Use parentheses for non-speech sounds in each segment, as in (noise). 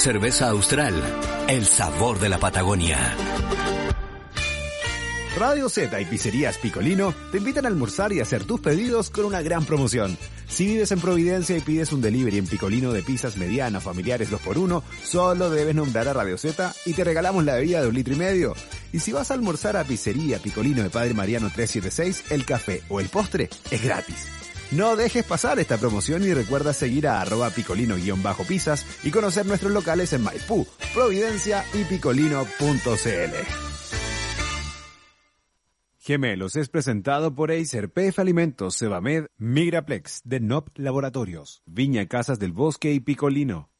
Cerveza Austral, el sabor de la Patagonia. Radio Z y Pizzerías Picolino te invitan a almorzar y hacer tus pedidos con una gran promoción. Si vives en Providencia y pides un delivery en Picolino de pizzas medianas, familiares 2x1, solo debes nombrar a Radio Z y te regalamos la bebida de un litro y medio. Y si vas a almorzar a Pizzería Picolino de Padre Mariano 376, el café o el postre es gratis. No dejes pasar esta promoción y recuerda seguir a arroba picolino-pizzas y conocer nuestros locales en Maipú, Providencia y picolino.cl. Gemelos es presentado por Acer, PF Alimentos, Sebamed, Migraplex, de NOP Laboratorios, Viña Casas del Bosque y Picolino.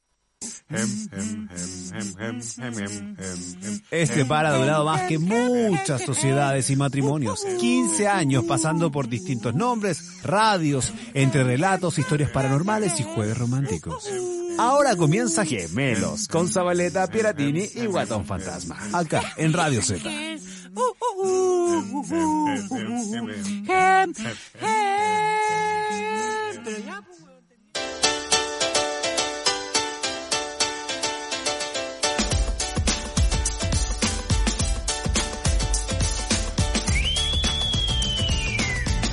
Este par ha durado más que muchas sociedades y matrimonios. 15 años pasando por distintos nombres, radios, entre relatos, historias paranormales y jueves románticos. Ahora comienza Gemelos con Zabaleta, Piratini y Guatón Fantasma. Acá en Radio Z.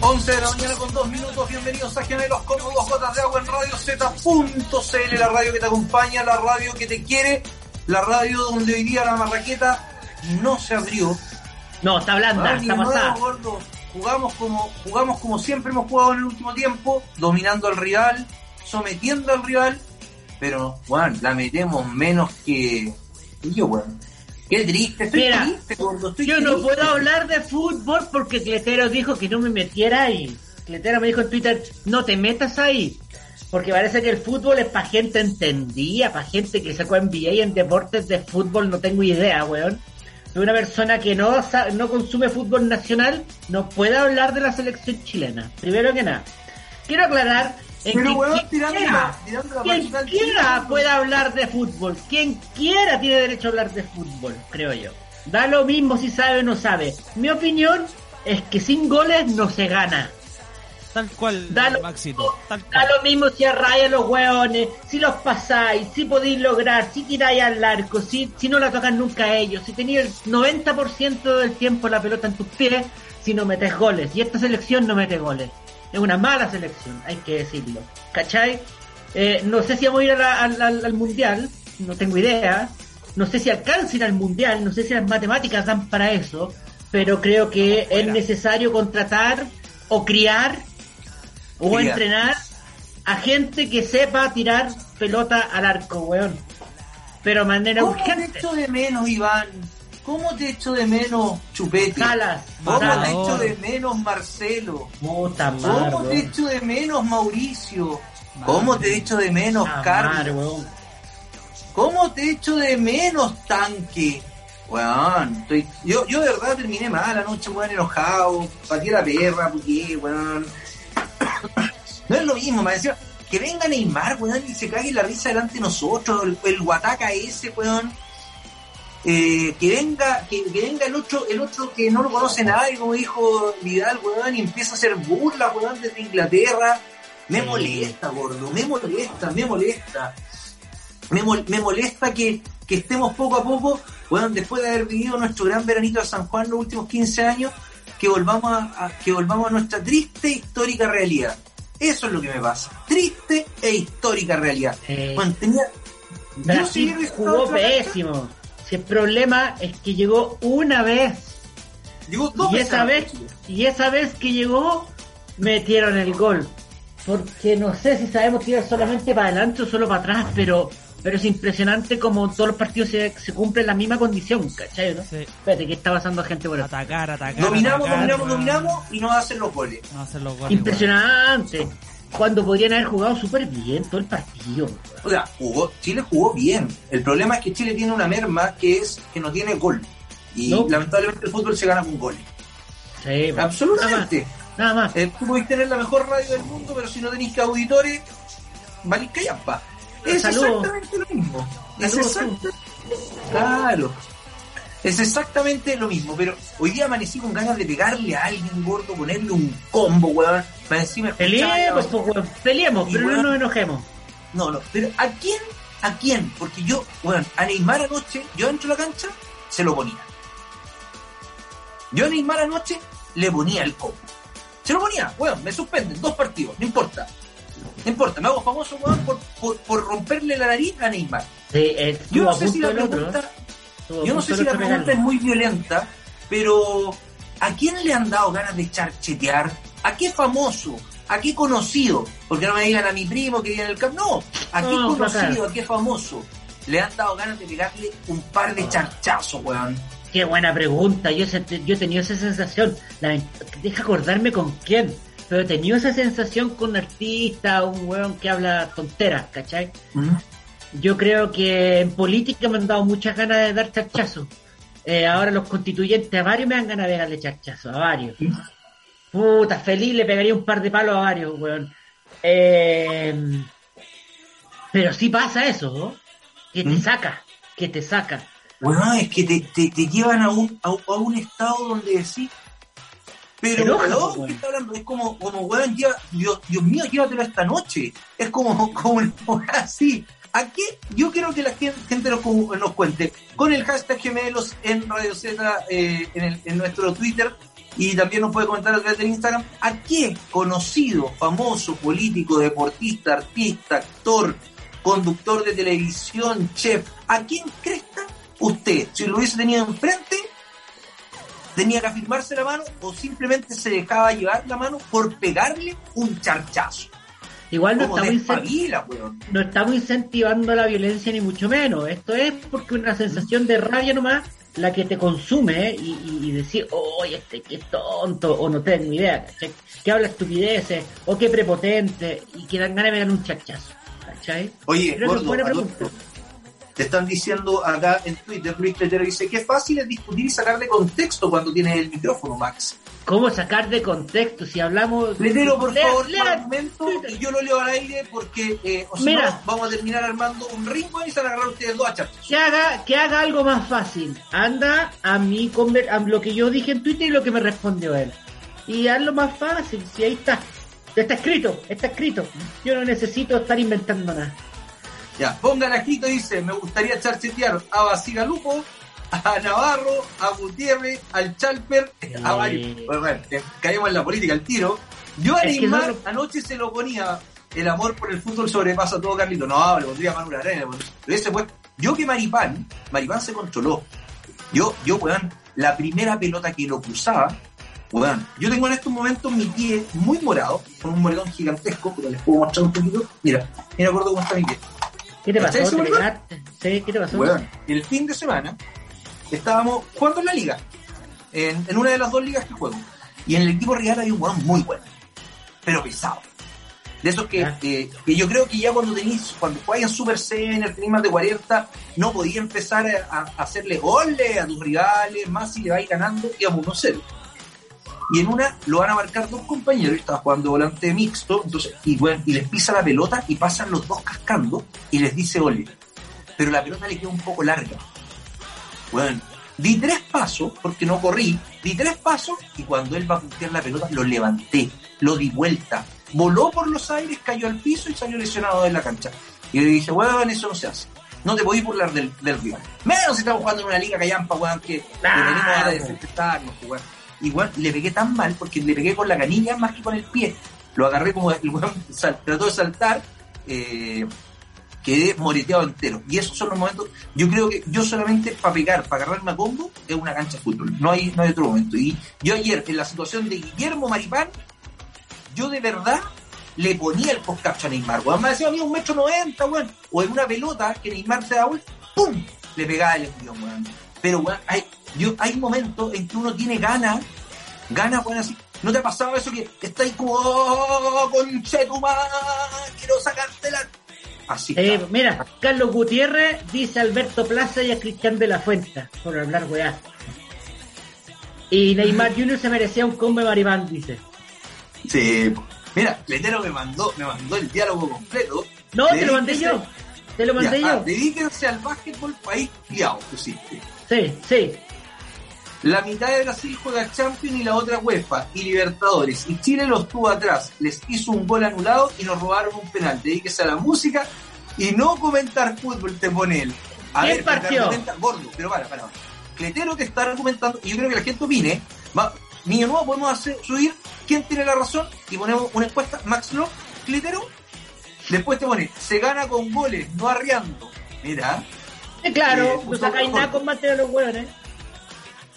Once de la mañana con dos minutos, bienvenidos a Gemelos con dos gotas de agua en Radio Z.cl, la radio que te acompaña, la radio que te quiere, la radio donde hoy día la marraqueta no se abrió. No, está blanda, Ah, está nuevo, pasada. gordo. Jugamos como, jugamos como siempre hemos jugado en el último tiempo, dominando al rival, sometiendo al rival, pero, weón, la metemos menos que... y yo, weón. Qué triste, estoy Mira, triste, gordo, estoy Yo no puedo hablar de fútbol porque Cletero dijo que no me metiera ahí. Cletero me dijo en Twitter, no te metas ahí. Porque parece que el fútbol es para gente entendida, para gente que sacó NBA y en deportes de fútbol no tengo idea, weón. Soy una persona que no, no consume fútbol nacional, no puede hablar de la selección chilena. Primero que nada. Quiero aclarar Pero, que weón, quien tirando quiera, la- tirando la quien quiera puede hablar de fútbol. Quien quiera tiene derecho a hablar de fútbol, creo yo. Da lo mismo si sabe o no sabe. Mi opinión es que sin goles no se gana. Tal cual, Da lo, Maxito. Tal da cual. lo mismo si arraya los hueones, si los pasáis, si podéis lograr, si tiráis al arco, si, si no la tocan nunca a ellos, si tenéis el 90% del tiempo la pelota en tus pies, si no metes goles. Y esta selección no mete goles. Es una mala selección, hay que decirlo. ¿Cachai? Eh, no sé si vamos a ir a la- al, al- al mundial, no tengo idea. No sé si alcancen al mundial, no sé si las matemáticas dan para eso, pero creo que es necesario contratar o criar o Criar. entrenar a gente que sepa tirar pelota al arco, weón. Pero de manera ¿Cómo te urgente. echo de menos, Iván? ¿Cómo te echo de menos, Chupete? Salas, ¿Cómo te echo de menos, Marcelo? Puta ¿Cómo te echo de menos, Mauricio? ¿Cómo te echo de menos, Carlos? ¿Cómo te echo de menos, Tanque? Weón, estoy... yo, yo de verdad terminé mal anoche, weón, enojado, patí la perra, porque, weón. (coughs) No es lo mismo, me decía, que venga Neymar, weón, y se cague la risa delante de nosotros, el, el guataca ese, weón. Eh, que venga, que, que venga el otro, el otro que no lo conoce nadie, como dijo Vidal, weón, y empieza a hacer burla, weón, desde Inglaterra. Me molesta, gordo, me molesta, me molesta me, mol- me molesta que, que estemos poco a poco, bueno, después de haber vivido nuestro gran veranito de San Juan los últimos 15 años, que volvamos a, a- que volvamos a nuestra triste e histórica realidad. Eso es lo que me pasa. Triste e histórica realidad. Eh, tenía, Brasil jugó pésimo. Si el problema es que llegó una vez. Llegó dos Y veces esa a vez, y esa vez que llegó, metieron el gol. Porque no sé si sabemos tirar solamente para adelante o solo para atrás, pero pero es impresionante como todos los partidos se, se cumplen la misma condición, ¿cachai? no? Sí. Espérate, ¿qué está pasando gente por acá? Atacar, atacar. Dominamos, atacar, dominamos, dominamos y nos hacen los goles. No hacer los goles, Impresionante. Cuando podrían haber jugado súper bien todo el partido. O sea, jugó, Chile jugó bien. El problema es que Chile tiene una merma que es que no tiene gol. Y No. lamentablemente el fútbol se gana con goles. Sí, Absolutamente. Nada más. Eh, tú podés tener la mejor radio del mundo, pero si no tenés que auditores, valís callampa. Es Saludos. exactamente lo mismo. Es Saludos, exacta- Claro. Es exactamente lo mismo, pero hoy día amanecí con ganas de pegarle a alguien gordo, ponerle un combo, weón. Encima Peleemos, la- pues, weón, peleemos, pero no nos enojemos. No, no, pero ¿a quién? ¿A quién? Porque yo, weón, a Neymar anoche, yo dentro de la cancha, se lo ponía. Yo a Neymar anoche le ponía el combo. Se lo ponía, weón, me suspenden dos partidos, no importa. No importa, me hago famoso, weón, por, por, por romperle la nariz a Neymar. Sí, Yo no a sé si la otro, pregunta, a yo no sé si la pregunta es muy violenta, pero ¿a quién le han dado ganas de charchetear? ¿A qué famoso? ¿A qué conocido? Porque no me digan a mi primo que vive en el campo. No, ¿a qué No, conocido? claro. ¿A qué famoso? Le han dado ganas de pegarle un par de charchazos, weón. Qué buena pregunta. Yo, yo he tenido esa sensación. Deja acordarme con quién. Pero he tenido esa sensación con un artista, un weón que habla tonteras, ¿cachai? Yo creo que en política me han dado muchas ganas de dar charchazos. Eh, ahora los constituyentes a varios me dan ganas de darle charchazos, a varios. Puta, feliz le pegaría un par de palos a varios, weón. Eh, pero sí pasa eso, ¿no? Que te ¿Mm? saca, que te saca. Bueno, es que te, te, te llevan a un, a, a un estado donde decís, pero Te enoja, weón, pues, ¿qué weón. está hablando? Es como, como weón, lleva- Dios, Dios mío, llévatelo esta noche. Es como, (laughs) como así. ¿A qué? Yo quiero que la gente, nos, cu- nos cuente con el hashtag gemelos en Radio Z, eh, en nuestro Twitter y también nos puede comentar a través del Instagram. ¿A qué conocido, famoso, político, deportista, artista, actor, conductor de televisión, chef, a quién cresta usted, si lo hubiese tenido enfrente, tenía que afirmarse la mano o simplemente se dejaba llevar la mano por pegarle un charchazo? Igual no estamos, no estamos incentivando la violencia ni mucho menos. Esto es porque una sensación de rabia nomás la que te consume ¿eh? y, decir, oye, este qué tonto, o no tengo idea, ¿cachai? Que habla estupideces, o qué prepotente, y que dan ganas de dar un chachazo, ¿cachai? Oye, gordo, buena a todo pregunta. esto, te están diciendo acá en Twitter, Luis Tetero dice que fácil es discutir y sacar de contexto cuando tienes el micrófono, Max. ¿Cómo sacar de contexto si hablamos... Letero, por Lea- favor, lea y yo lo leo al aire porque eh, o si Mira. no, vamos a terminar armando un ringo y se van a agarrar ustedes dos a que haga, que haga algo más fácil. Anda a mi conver- a lo que yo dije en Twitter y lo que me respondió él. Y hazlo más fácil, si ahí está. Está escrito, está escrito. Yo no necesito estar inventando nada. Ya, pongan aquí, dice, me gustaría charchetear a Basigalupo, (laughs) a Navarro, a Gutiérrez, al Chalper, a varios. Bueno, en la política al tiro. Yo a Neymar anoche se lo ponía, el amor por el fútbol sobrepasa todo, Carlito. No, le pondría Manuel Arena. Pero ese fue, yo que Maripán, Maripán se controló. Yo, yo, weón, la primera pelota que lo cruzaba, weón, yo tengo en estos momentos mi pie muy morado, con un moretón gigantesco, pero les puedo mostrar un poquito. Mira, mira, acuerdo cómo está mi pie. ¿Qué te ¿Cachai pasó? ¿Te? ¿Sí? ¿Qué te pasó? Weón, el fin de semana estábamos jugando en la liga, en, en una de las dos ligas que juego. Y en el equipo rival hay un weón muy bueno, pero pesado. De esos que, eh, que yo creo que ya cuando tenéis, cuando juegas en Super Senior, tenéis más de 40, no podía empezar a, a hacerle goles a tus rivales, más si le vais ganando, digamos 1-0. Y en una lo van a marcar dos compañeros, estaba jugando volante mixto, entonces, y, bueno, y les pisa la pelota y pasan los dos cascando y les dice ole. Pero la pelota le queda un poco larga. Bueno, di tres pasos, porque no corrí, di tres pasos y cuando él va a puntear la pelota lo levanté, lo di vuelta, voló por los aires, cayó al piso y salió lesionado de la cancha. Y yo le dije, weón, eso no se hace. No te podéis burlar del, del rival. Menos si estamos jugando en una liga callampa, weón, que, venimos a desinfectarnos, weón. Weón, le pegué tan mal porque le pegué con la canilla más que con el pie. Lo agarré como el weón sal- trató de saltar, eh, quedé moreteado entero. Y esos son los momentos. Yo creo que yo solamente para pegar, para agarrarme a combo, es una cancha de fútbol. No hay, no hay otro momento. Y yo ayer, en la situación de Guillermo Maripán, yo de verdad le ponía el postcacho a Neymar, weón. Me decía a mí un metro noventa, weón. O en una pelota que Neymar se da vuelta, ¡pum! Le pegaba el envión, weón. Pero, weón, hay, yo, hay momentos en que uno tiene ganas, ganas, weón, así. ¿No te ha pasado eso que está ahí como, oh, conchetumá, quiero sacarte la... Así Eh, mira, Carlos Gutiérrez dice a Alberto Plaza y a Cristian de la Fuente, por hablar weá. Y Neymar Jr. se merecía un combo de Maribán, dice. Sí. Mira, Letero me mandó, me mandó el diálogo completo. No, te lo mandé yo. Te lo mandé Ya, ah, yo. dedíquense al básquetbol país criado, pusiste. Sí, sí. La mitad de Brasil juega Champions y la otra UEFA y Libertadores. Y Chile los tuvo atrás. Les hizo un gol anulado y nos robaron un penal. Dedíquese a la música y no comentar fútbol, te pone él. A ¿Quién ver, partió? gordo, pero para, para. Cletero te está argumentando, y yo creo que la gente opine. Va, niño nuevo, podemos hacer, subir quién tiene la razón y ponemos una encuesta, Max Love, Cletero. Después te pone, se gana con goles, no arriando. Mira. Claro, Eh, no un sacáis nada con más de los hueones.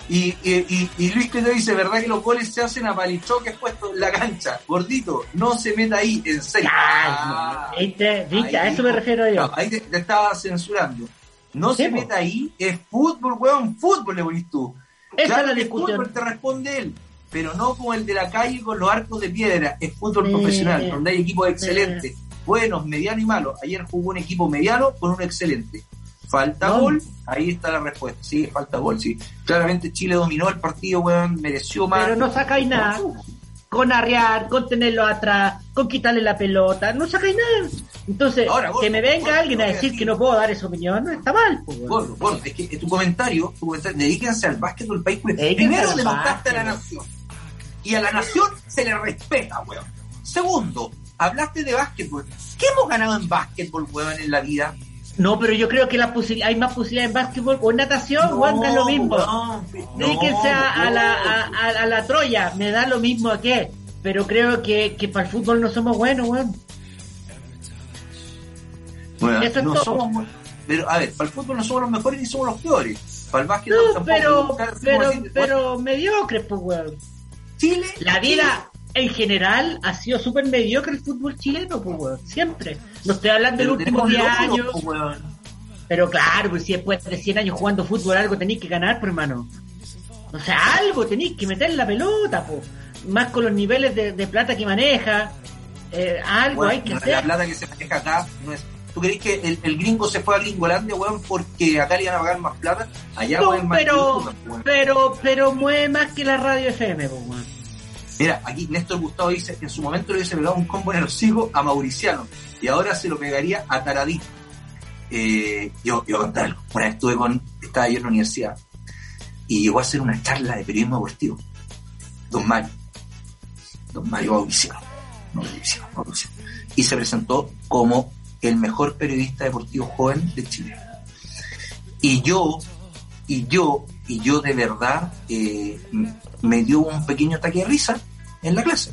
Y, y, y Luis Cletero dice, ¿verdad que los goles se hacen a palichoques puestos en la cancha? Gordito, no se meta ahí, en serio. Ah, Ay, ¿Viste? A eso me refiero yo. no, ahí te, te estaba censurando. No se meta ahí, es fútbol, weón, fútbol le ponís tú. Esa Claro es la discusión. fútbol te responde él, pero no como el de la calle con los arcos de piedra. Es fútbol Sí. profesional, donde hay equipos excelentes, buenos, medianos y malos. Ayer jugó un equipo mediano con uno excelente. Falta No. gol, ahí está la respuesta. Sí, falta gol, sí. Claramente Chile dominó el partido, weón, mereció más. Pero no sacáis nada. Con arrear, con tenerlo atrás, con quitarle la pelota, no sacáis nada. Entonces, Ahora, vos- que me venga vos- alguien a decir que no puedo dar esa opinión, no está mal. pues. Gordo, gordo, es que tu comentario, tu comentario, dedíquense al básquetbol país. pues. Dedíquense Primero al denostaste a la nación. Y a la nación se le respeta, weón. Segundo, hablaste de básquetbol. ¿Qué hemos ganado en básquetbol, weón, en la vida? No, pero yo creo que la hay más posibilidades en básquetbol o en natación, weón, da lo mismo. weón, Dedíquense a, a no, la, a, a- a la Troya, me da lo mismo a qué. Pero creo que, que para el fútbol no somos buenos, weón. Weón, Eso es no todo. somos pero, a ver, para el fútbol no somos los mejores ni somos los peores. Para el básquetbol No, tampoco. pero, pero, pero mediocres, pues, weón. Chile. La vida en general ha sido súper mediocre el fútbol chileno, pues, weón. Siempre. No estoy hablando del último tenemos 10 logros, años. weón. Pero claro, pues si después de 100 años jugando fútbol algo tenéis que ganar, pues, hermano. O sea, algo tenéis que meter la pelota, pues. Más con los niveles de, de plata que maneja. eh, algo hay que la- hacer. La plata que se maneja acá no es. ¿Tú crees que el, el gringo se fue a Gringolandia, weón, porque acá le iban a pagar más plata? Allá, No, weón, pero, weón. pero, pero mueve más que la radio FM, pues, weón. Mira, aquí Néstor Gustavo dice: en su momento le hubiese pegado un combo en el hocico a Mauriciano y ahora se lo pegaría a Taradí. Eh, yo, yo contar algo. Una vez estuve con. Estaba yo en la universidad y llegó a hacer una charla de periodismo deportivo. Don Mario. Don Mario Mauriciano. Mauricio, Mauricio. Y se presentó como el mejor periodista deportivo joven de Chile. Y yo, y yo, y yo de verdad eh, me dio un pequeño ataque de risa en la clase.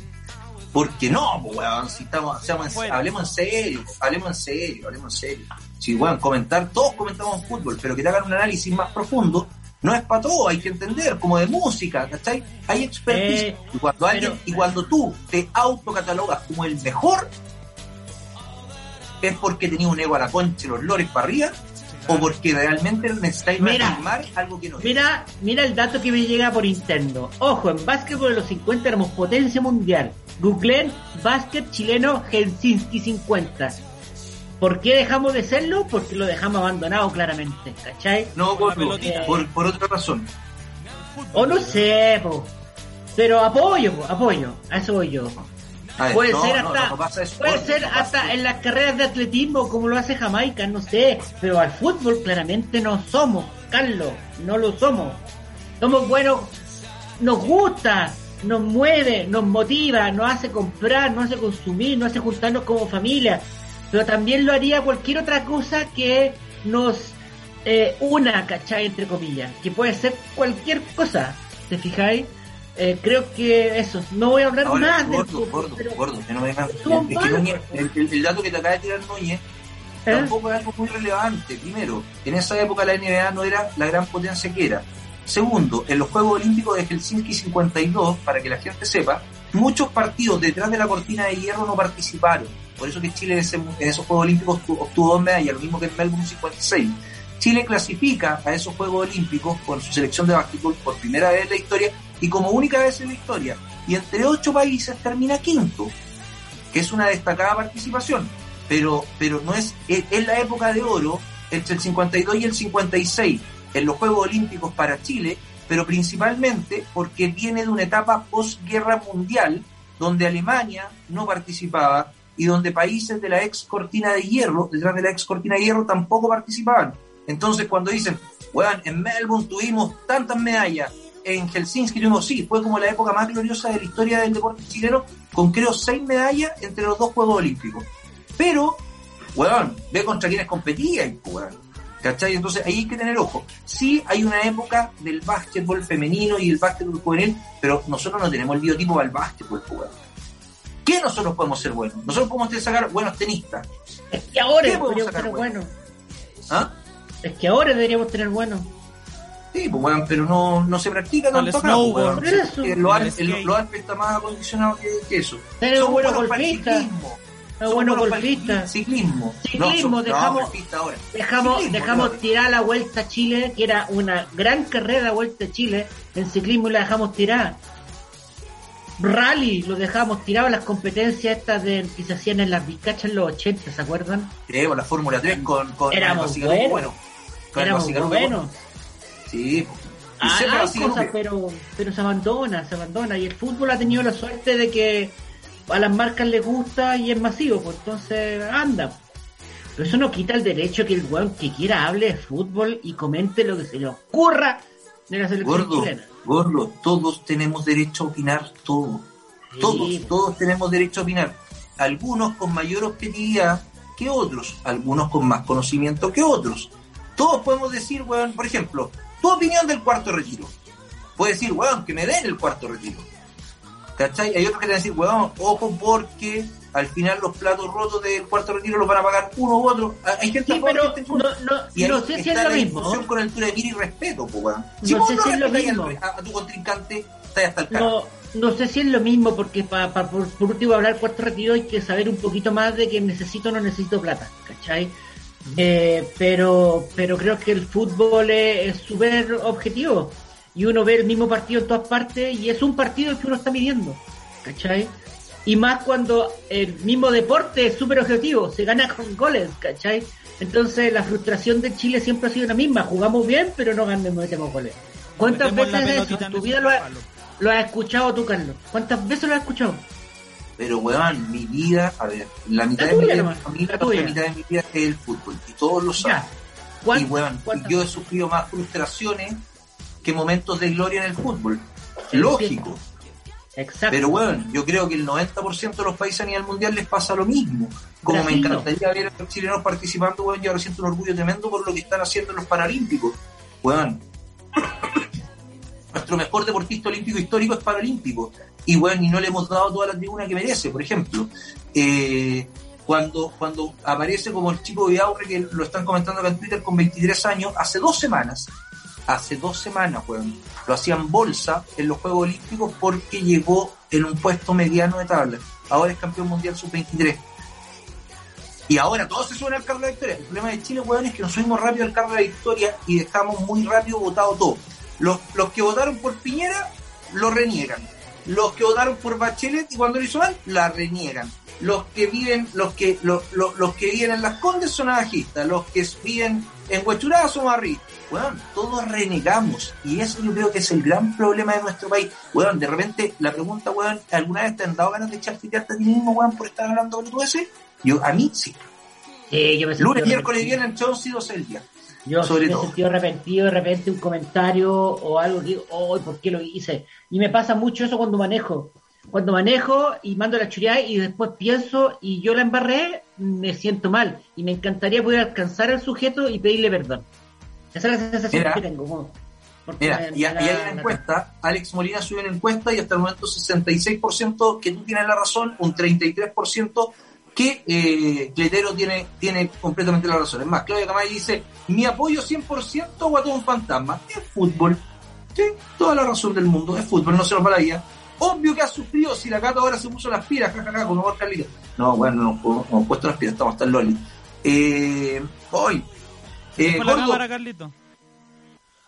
Porque no, pues, weón, si estamos, seamos en- Bueno. hablemos en serio, hablemos en serio, hablemos en serio. Si, weón, comentar, todos comentamos fútbol, pero que te hagan un análisis más profundo, no es para todo, hay que entender, como de música, ¿cachai? Hay expertise. Eh, y, cuando alguien, y cuando tú te autocatalogas como el mejor, es porque tenías un ego a la concha y los lores para arriba, o porque realmente necesitáis Mira. reafirmar algo que no es. Mira, mira el dato que me llega por interno. Ojo, en básquetbol de los 50 éramos potencia mundial. Googleen básquet chileno Helsinki 50. ¿Por qué dejamos de serlo? Porque lo dejamos abandonado claramente, ¿cachai? No, por, por, por otra razón. O no sé, po. Pero apoyo, po, apoyo. A eso voy yo. A ver, Puede no, ser hasta, no puede ser hasta en las carreras de atletismo como lo hace Jamaica, no sé, pero al fútbol claramente no somos, Carlos, no lo somos. Somos buenos, nos gusta, nos mueve, nos motiva, nos hace comprar, nos hace consumir, nos hace juntarnos como familia, pero también lo haría cualquier otra cosa que nos eh, una, ¿cachai? Entre comillas, que puede ser cualquier cosa, ¿te fijáis? Eh, creo que eso, no voy a hablar Ahora, más gordo, fútbol, gordo, pero- gordo, que no me dejan- Es que. Núñez, el, el- el dato que te acaba de tirar Núñez ¿Eh? tampoco es algo muy relevante. Primero, en esa época la NBA no era la gran potencia que era. Segundo, en los Juegos Olímpicos de Helsinki 52, para que la gente sepa, muchos partidos detrás de la cortina de hierro no participaron. Por eso que Chile en, ese- en esos Juegos Olímpicos obtuvo, obtuvo dos medallas, lo mismo que en Melbourne 56. Chile clasifica a esos Juegos Olímpicos con su selección de básquetbol por primera vez en la historia y como única vez en la historia y entre ocho países termina quinto, que es una destacada participación. Pero, pero no es, es, la época de oro entre el 52 y el 56 en los Juegos Olímpicos para Chile, pero principalmente porque viene de una etapa posguerra mundial donde Alemania no participaba y donde países de la ex cortina de hierro, detrás de la ex cortina de hierro, tampoco participaban. Entonces, cuando dicen, weón, en Melbourne tuvimos tantas medallas, en Helsinki tuvimos, sí, fue como la época más gloriosa de la historia del deporte chileno, con creo seis medallas entre los dos Juegos Olímpicos. Pero, weón, ve contra quienes competían, weón. ¿Cachai? Entonces ahí hay que tener ojo. Sí hay una época del básquetbol femenino y el básquetbol juvenil, pero nosotros no tenemos el biotipo para el básquetbol, weón. ¿Qué nosotros podemos ser buenos? Nosotros podemos sacar buenos tenistas. Es que ahora ¿Qué podemos deberíamos sacar tener bueno? bueno. ¿Ah? Es que ahora deberíamos tener bueno. Sí, pues pero no, no se practica tanto acá, snowboard. pues, eso. Eh, Los El Alpes skate. los Alpes está más acondicionado que, que eso. Pero bueno buenos para el golfista. ciclismo. Pero Somos bueno buenos para el golfista. Ciclismo. Ciclismo, dejamos- ahora. Dejamos, Ciclismo, dejamos tirar la Vuelta a Chile, que era una gran carrera la Vuelta a Chile en ciclismo y la dejamos tirar. Rally, lo dejamos tirado las competencias estas de, que se hacían en las Vizcachas en los 80, ¿se acuerdan? Tenemos la Fórmula 3 con, con Éramos buenos. bueno. Con el Éramos buenos. Sí, pues. Ah, hay cosas, pero, pero se abandona, se abandona. Y el fútbol ha tenido la suerte de que a las marcas les gusta y es masivo, pues entonces anda. Pero eso no quita el derecho que el weón que quiera hable de fútbol y comente lo que se le ocurra de la selección Gordo, chilena. gordo, todos tenemos derecho a opinar todo. Sí. Todos, todos tenemos derecho a opinar. Algunos con mayor objetividad que otros, algunos con más conocimiento que otros. Todos podemos decir, weón, por ejemplo, tu opinión del cuarto retiro. Puedes decir, weón, que me den el cuarto retiro. ¿Cachai? Hay otros que te van a decir, weón, ojo porque al final los platos rotos del cuarto retiro los van a pagar uno u otro. Hay gente Sí, pero en no, no, Y no sé si es lo mismo. con altura de mira y respeto, po, weón. No Si vos sé no si es lo mismo. a, a tu contrincante, estás hasta el carajo. No, no sé si es lo mismo, porque pa, pa- por, por último hablar cuarto retiro hay que saber un poquito más de que necesito o no necesito plata, ¿cachai? Eh, pero, pero creo que el fútbol es súper objetivo y uno ve el mismo partido en todas partes y es un partido que uno está midiendo, ¿cachai? Y más cuando el mismo deporte es súper objetivo, se gana con goles, ¿cachai? Entonces la frustración de Chile siempre ha sido la misma, jugamos bien pero no ganamos, metemos goles. ¿Cuántas veces eso en tu vida lo has, palo. lo has escuchado tú, Carlos? ¿Cuántas veces lo has escuchado? Pero, weón, mi vida, a ver, la mitad La de mi vida es mi familia, la mitad de mi vida es el fútbol. Y todos lo saben. Ya. ¿Cuán- Y, weón, yo he sufrido más frustraciones que momentos de gloria en el fútbol. Sí, Lógico. Exacto. Pero, weón, yo creo que el 90% de los países a nivel mundial les pasa lo mismo. Como Brasil me no. encantaría ver a los chilenos participando, weón, yo ahora siento un orgullo tremendo por lo que están haciendo en los Paralímpicos. Weón, (coughs) nuestro mejor deportista olímpico histórico es paralímpico. Y bueno, y no le hemos dado toda la tribuna que merece, por ejemplo. Eh, cuando, cuando aparece como el chico de Aure, que lo están comentando acá en Twitter con 23 años, hace dos semanas, hace dos semanas, weón, lo hacían bolsa en los Juegos Olímpicos porque llegó en un puesto mediano de tabla. Ahora es campeón mundial sub-23. Y ahora todos se suben al carro de la victoria. El problema de Chile, weón, es que nos subimos rápido al carro de la victoria y dejamos muy rápido votado todo. Los, los que votaron por Piñera lo reniegan. Los que votaron por Bachelet y cuando lo hizo mal, la reniegan. Los que viven, los que, los, los, los que viven en las Condes son abajistas, los que viven en Huechurada son arriba. Weón, todos renegamos. Y eso yo creo que es el gran problema de nuestro país. Weón, de repente la pregunta, weón, ¿alguna vez te han dado ganas de echar fitarte a ti mismo, weón, por estar hablando con tú ese? Yo, a mí sí. Sí, yo me he Lunes, miércoles y viernes, 11 y 12 del día. Yo sobre me he sentido arrepentido de repente un comentario o algo que digo, oh, ¿por qué lo hice? Y me pasa mucho eso cuando manejo. Cuando manejo y mando la churidad y después pienso y yo la embarré, me siento mal. Y me encantaría poder alcanzar al sujeto y pedirle perdón. Esa es la sensación Mira. que tengo. Mira, y, hay una encuesta, Alex Molina subió una encuesta y hasta el momento 66% que tú tienes la razón, un 33% que eh, Cletero tiene, tiene completamente la razón. Es más, Claudia Camay dice, mi apoyo 100% a Guatón Fantasma. Es fútbol. Sí, toda la razón del mundo. Es fútbol, no se nos va. Obvio que ha sufrido si la gata ahora se puso las pilas, jajaja, como va No, bueno, no hemos puesto las pilas, estamos hasta el Loli. Eh, hoy. Eh, la Carlito.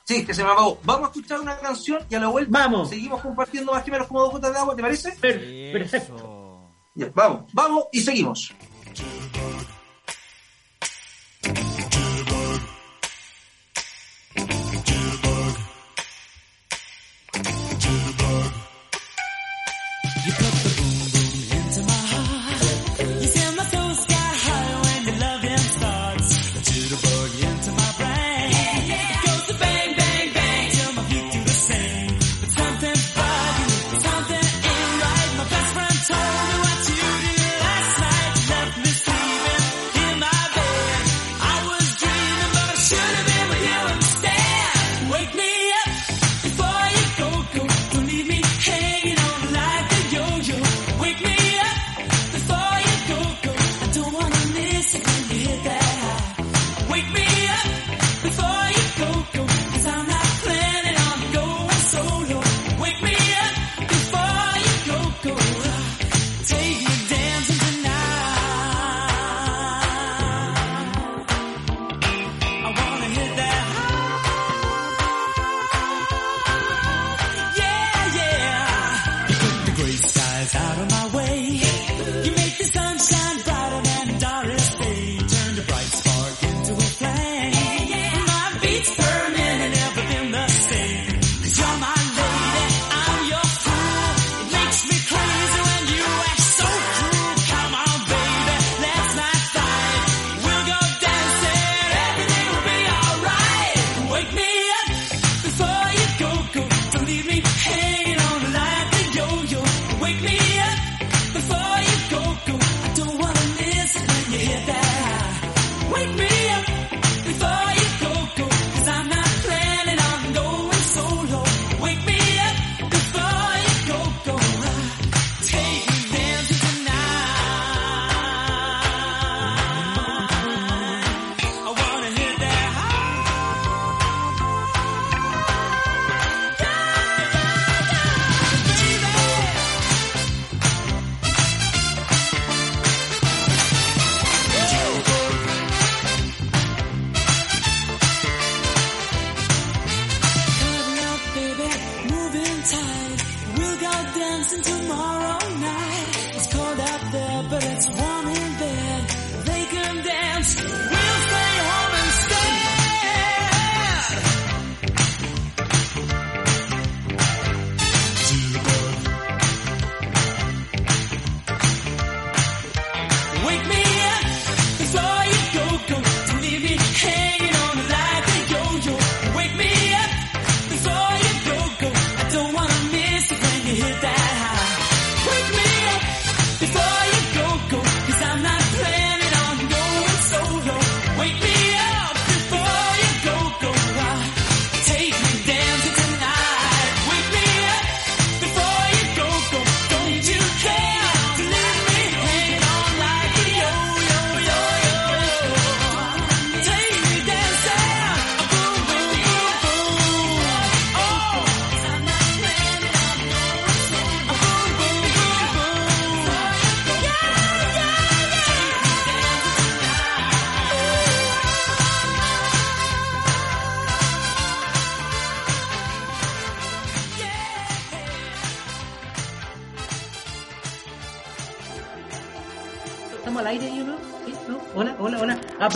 Sí, que se me apagó. Vamos a escuchar una canción y a la vuelta Vamos. seguimos compartiendo más que menos como dos gotas de agua, ¿te parece? Perfecto. Vamos, vamos y seguimos.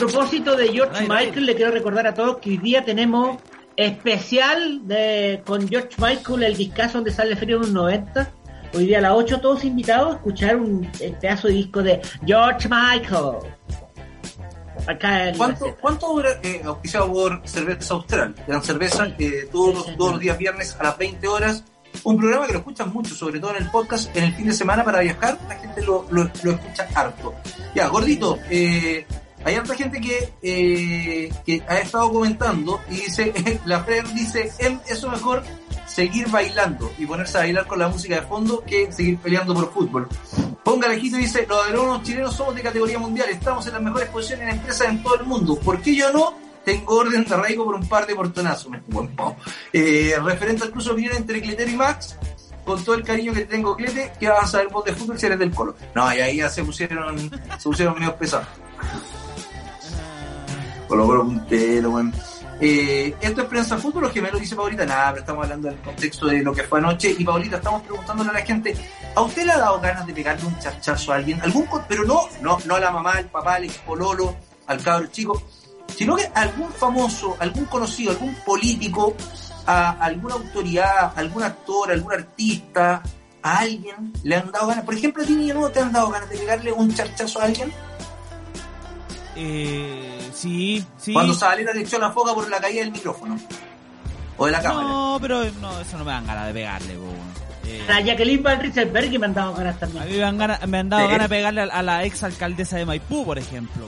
A propósito de George Michael, le quiero recordar a todos que hoy día tenemos especial de, con George Michael, el discazo donde sale frío en un 90. Hoy día a las 8 todos invitados a escuchar un pedazo de disco de George Michael. Acá en ¿Cuánto, ¿Cuánto dura eh, auspiciado por Cerveza Austral? Gran cerveza eh, todos, sí, todos los días viernes a las 20 horas. Un programa que lo escuchan mucho, sobre todo en el podcast, en el fin de semana para viajar, la gente lo, lo, lo escucha harto. Ya, gordito, eh, hay harta gente que, eh, que ha estado comentando y dice, (laughs) la Fred dice, em, él es mejor seguir bailando y ponerse a bailar con la música de fondo que seguir peleando por fútbol. Ponga lejito y dice, los aerónomos chilenos somos de categoría mundial, estamos en las mejores posiciones en empresas en todo el mundo. ¿Por qué yo no? Tengo orden de arraigo por un par de portonazos. (laughs) Buen eh, referente al cruce de opinión entre Cleter y Max, con todo el cariño que tengo, Clete, que vas a saber vos de fútbol si eres del Colo. No, y ahí ya se pusieron, se pusieron medio pesados. Colo Colo puntero, weón. Eh, esto es Prensa Fútbol, que me lo dice Paulita, nada, pero estamos hablando del contexto de lo que fue anoche. Y Paulita, estamos preguntándole a la gente, ¿a usted le ha dado ganas de pegarle un charchazo a alguien? ¿Algún, pero no, no, no a la mamá, al papá, al pololo, al cabro chico, sino que algún famoso, algún conocido, algún político, a alguna autoridad, algún actor, algún artista, a alguien le han dado ganas. Por ejemplo, a ti, no te han dado ganas de pegarle un charchazo a alguien. Eh, sí, sí. Cuando Zabaleta le echó la foga por la caída del micrófono. O de la cámara. No, pero no, eso no me dan ganas de pegarle, po. Eh, A Jacqueline Van Rieselberg me han dado ganas a también. mí me han, gana- me han dado Sí. ganas de pegarle a, a la ex alcaldesa de Maipú, por ejemplo.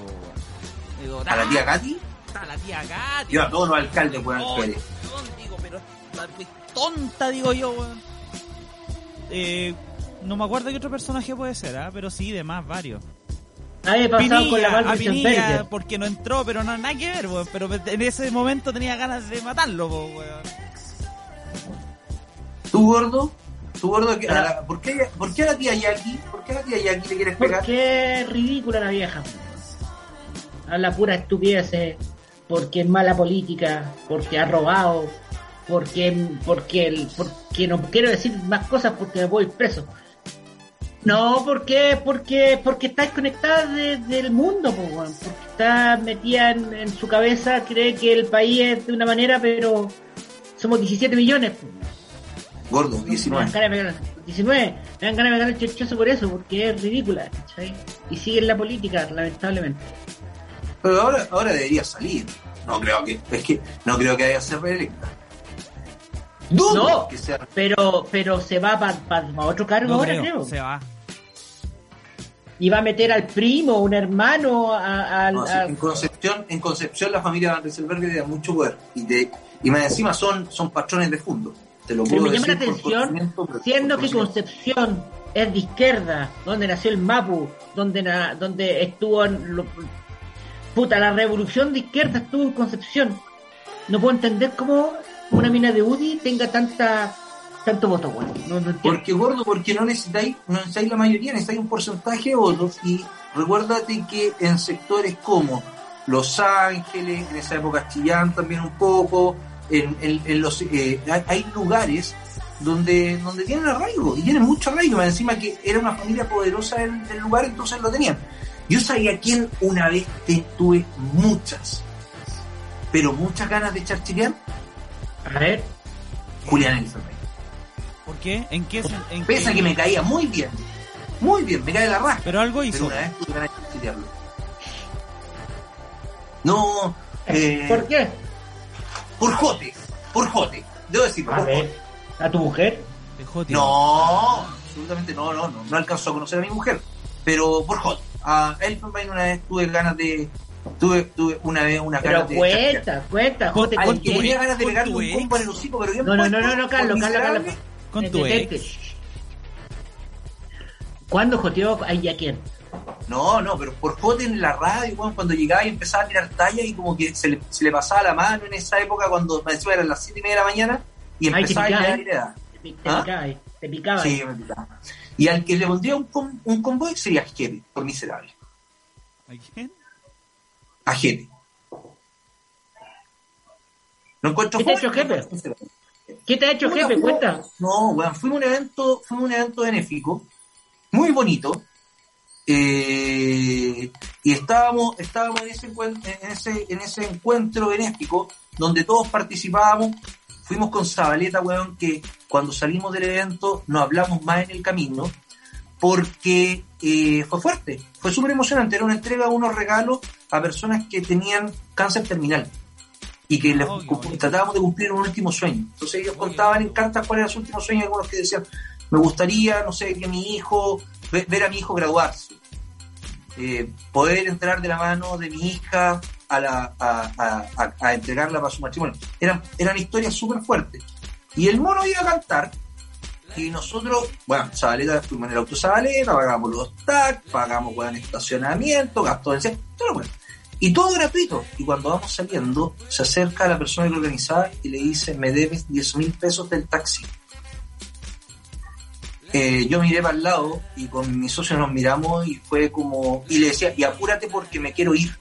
Digo, A la tía Katy. "Ah, la tía Katy. Yo a todos los alcaldes, weón, Oh, digo, pero tonta, digo yo, weón. Eh, no me acuerdo qué otro personaje puede ser, ¿ah? pero sí, de más, varios. A me pasado con la a porque no entró, pero no nada que ver, weón. Pero en ese momento tenía ganas de matarlo, weón. ¿Tú, gordo? ¿Tú, gordo? que- a la- ¿por, qué, ¿Por qué a la tía Jackie? ¿Por qué a la tía Jackie le quieres pegar? Porque es ridícula la vieja. Habla pura estupidez, porque es mala política, porque ha robado, porque, porque, el, porque no quiero decir más cosas porque me voy preso. No, porque, porque, porque está desconectada de- del mundo, po, weón. porque está metida en, en su cabeza, cree que el país es de una manera, pero somos 17 millones. po. Gordo, Me dan 19. ganas de pegar- 19. Me dan ganas de pegar el chechazo por eso, porque es ridícula, ¿cachai? Y sigue en la política, lamentablemente. Pero ahora, ahora debería salir. No creo que, es que, no creo que vaya a ser reelecta. Dudo No. que sea. Pero, pero se va para otro cargo No ahora, creo, creo. se va. Y va a meter al primo, un hermano, a, No, en Concepción, en Concepción la familia Van Rieselberg le da mucho poder. Y, de, y más encima son, son patrones de fondo. Te lo Pero puedo me llama la atención, pero- siendo que. Concepción es de izquierda, donde nació el Mapu, donde, na- donde estuvo en lo- puta, la revolución de izquierda estuvo en Concepción. No puedo entender cómo una mina de UDI tenga tanta tanto voto, weón. No. Porque gordo, porque no necesitáis, no necesitáis la mayoría, necesitáis un porcentaje de votos y recuérdate que en sectores como Los Ángeles, en esa época Chillán también un poco, en, en- en los eh, hay, hay lugares donde, donde tienen arraigo y tienen mucho arraigo, más encima que era una familia poderosa del, del lugar, entonces lo tenían. Yo sabía quién una vez te- tuve muchas, pero muchas ganas de charchilear, A ver, Julián Elizabeth. ¿Por qué? ¿En qué? En Pese a qué- que me caía muy bien, muy bien, me cae la raja. Pero algo Pero hizo. una vez tuve ganas de chilearlo. No, eh, ¿por qué? por jote, por jote. Debo decirlo, A por ver, jote. a tu mujer. No, absolutamente no, no, no. No alcanzó a conocer a mi mujer. Pero por jote. A Elfenbein una vez tuve ganas de. Tuve, tuve una vez una Pero ganas de. cuenta, cuenta, con Al que tu tenía ganas de pegarle un ex. combo en el hocico, pero bien No, no, no, no, no, Carlos, Carlos. Carlos. Con tu ex. ¿Cuándo joteó a ella quién? No, no, pero por jote en la radio, cuando llegaba y empezaba a tirar talla y como que se le, se le pasaba la mano en esa época cuando me decía eran las 7 y media de la mañana y Ay, te empezaba a picaba, tirar ¿eh? y le daba. Te, te ¿Ah? picaba, eh, te picaba. Sí, me picaba. Y al que le pondría un, con- un convoy sería a Jete, por miserable. ¿A quién? A Jete. ¿No encuentro ¿Qué te ha fome? hecho Jefe? ¿Qué te ha hecho, jefe? fuimos- Cuenta. No, weón, fuimos un evento, fuimos un evento benéfico, muy bonito, eh, y estábamos, estábamos en ese, encuent- en ese, en ese encuentro benéfico donde todos participábamos, fuimos con Zabaleta, weón, que cuando salimos del evento nos hablamos más en el camino, porque eh, fue fuerte, fue súper emocionante, era una entrega de unos regalos a personas que tenían cáncer terminal y que les bonito. tratábamos de cumplir un último sueño. Entonces ellos contaban en cartas cuál era su último sueño, algunos que decían, me gustaría, no sé, que mi hijo, ve- ver a mi hijo graduarse, eh, poder entrar de la mano de mi hija a, la, a, a- entregarla para su matrimonio. Eran, eran historias súper fuertes. Y el mono iba a cantar y nosotros, bueno, Zabaleta, fuimos en el auto Zabaleta, pagamos los tags, pagamos bueno, estacionamiento, gastos de todo lo bueno. Y todo gratuito. Y cuando vamos saliendo, se acerca a la persona que lo organizaba y le dice, me debes 10 mil pesos del taxi. Eh, yo miré para el lado y con mi socio nos miramos y fue como, y le decía, y apúrate porque me quiero ir.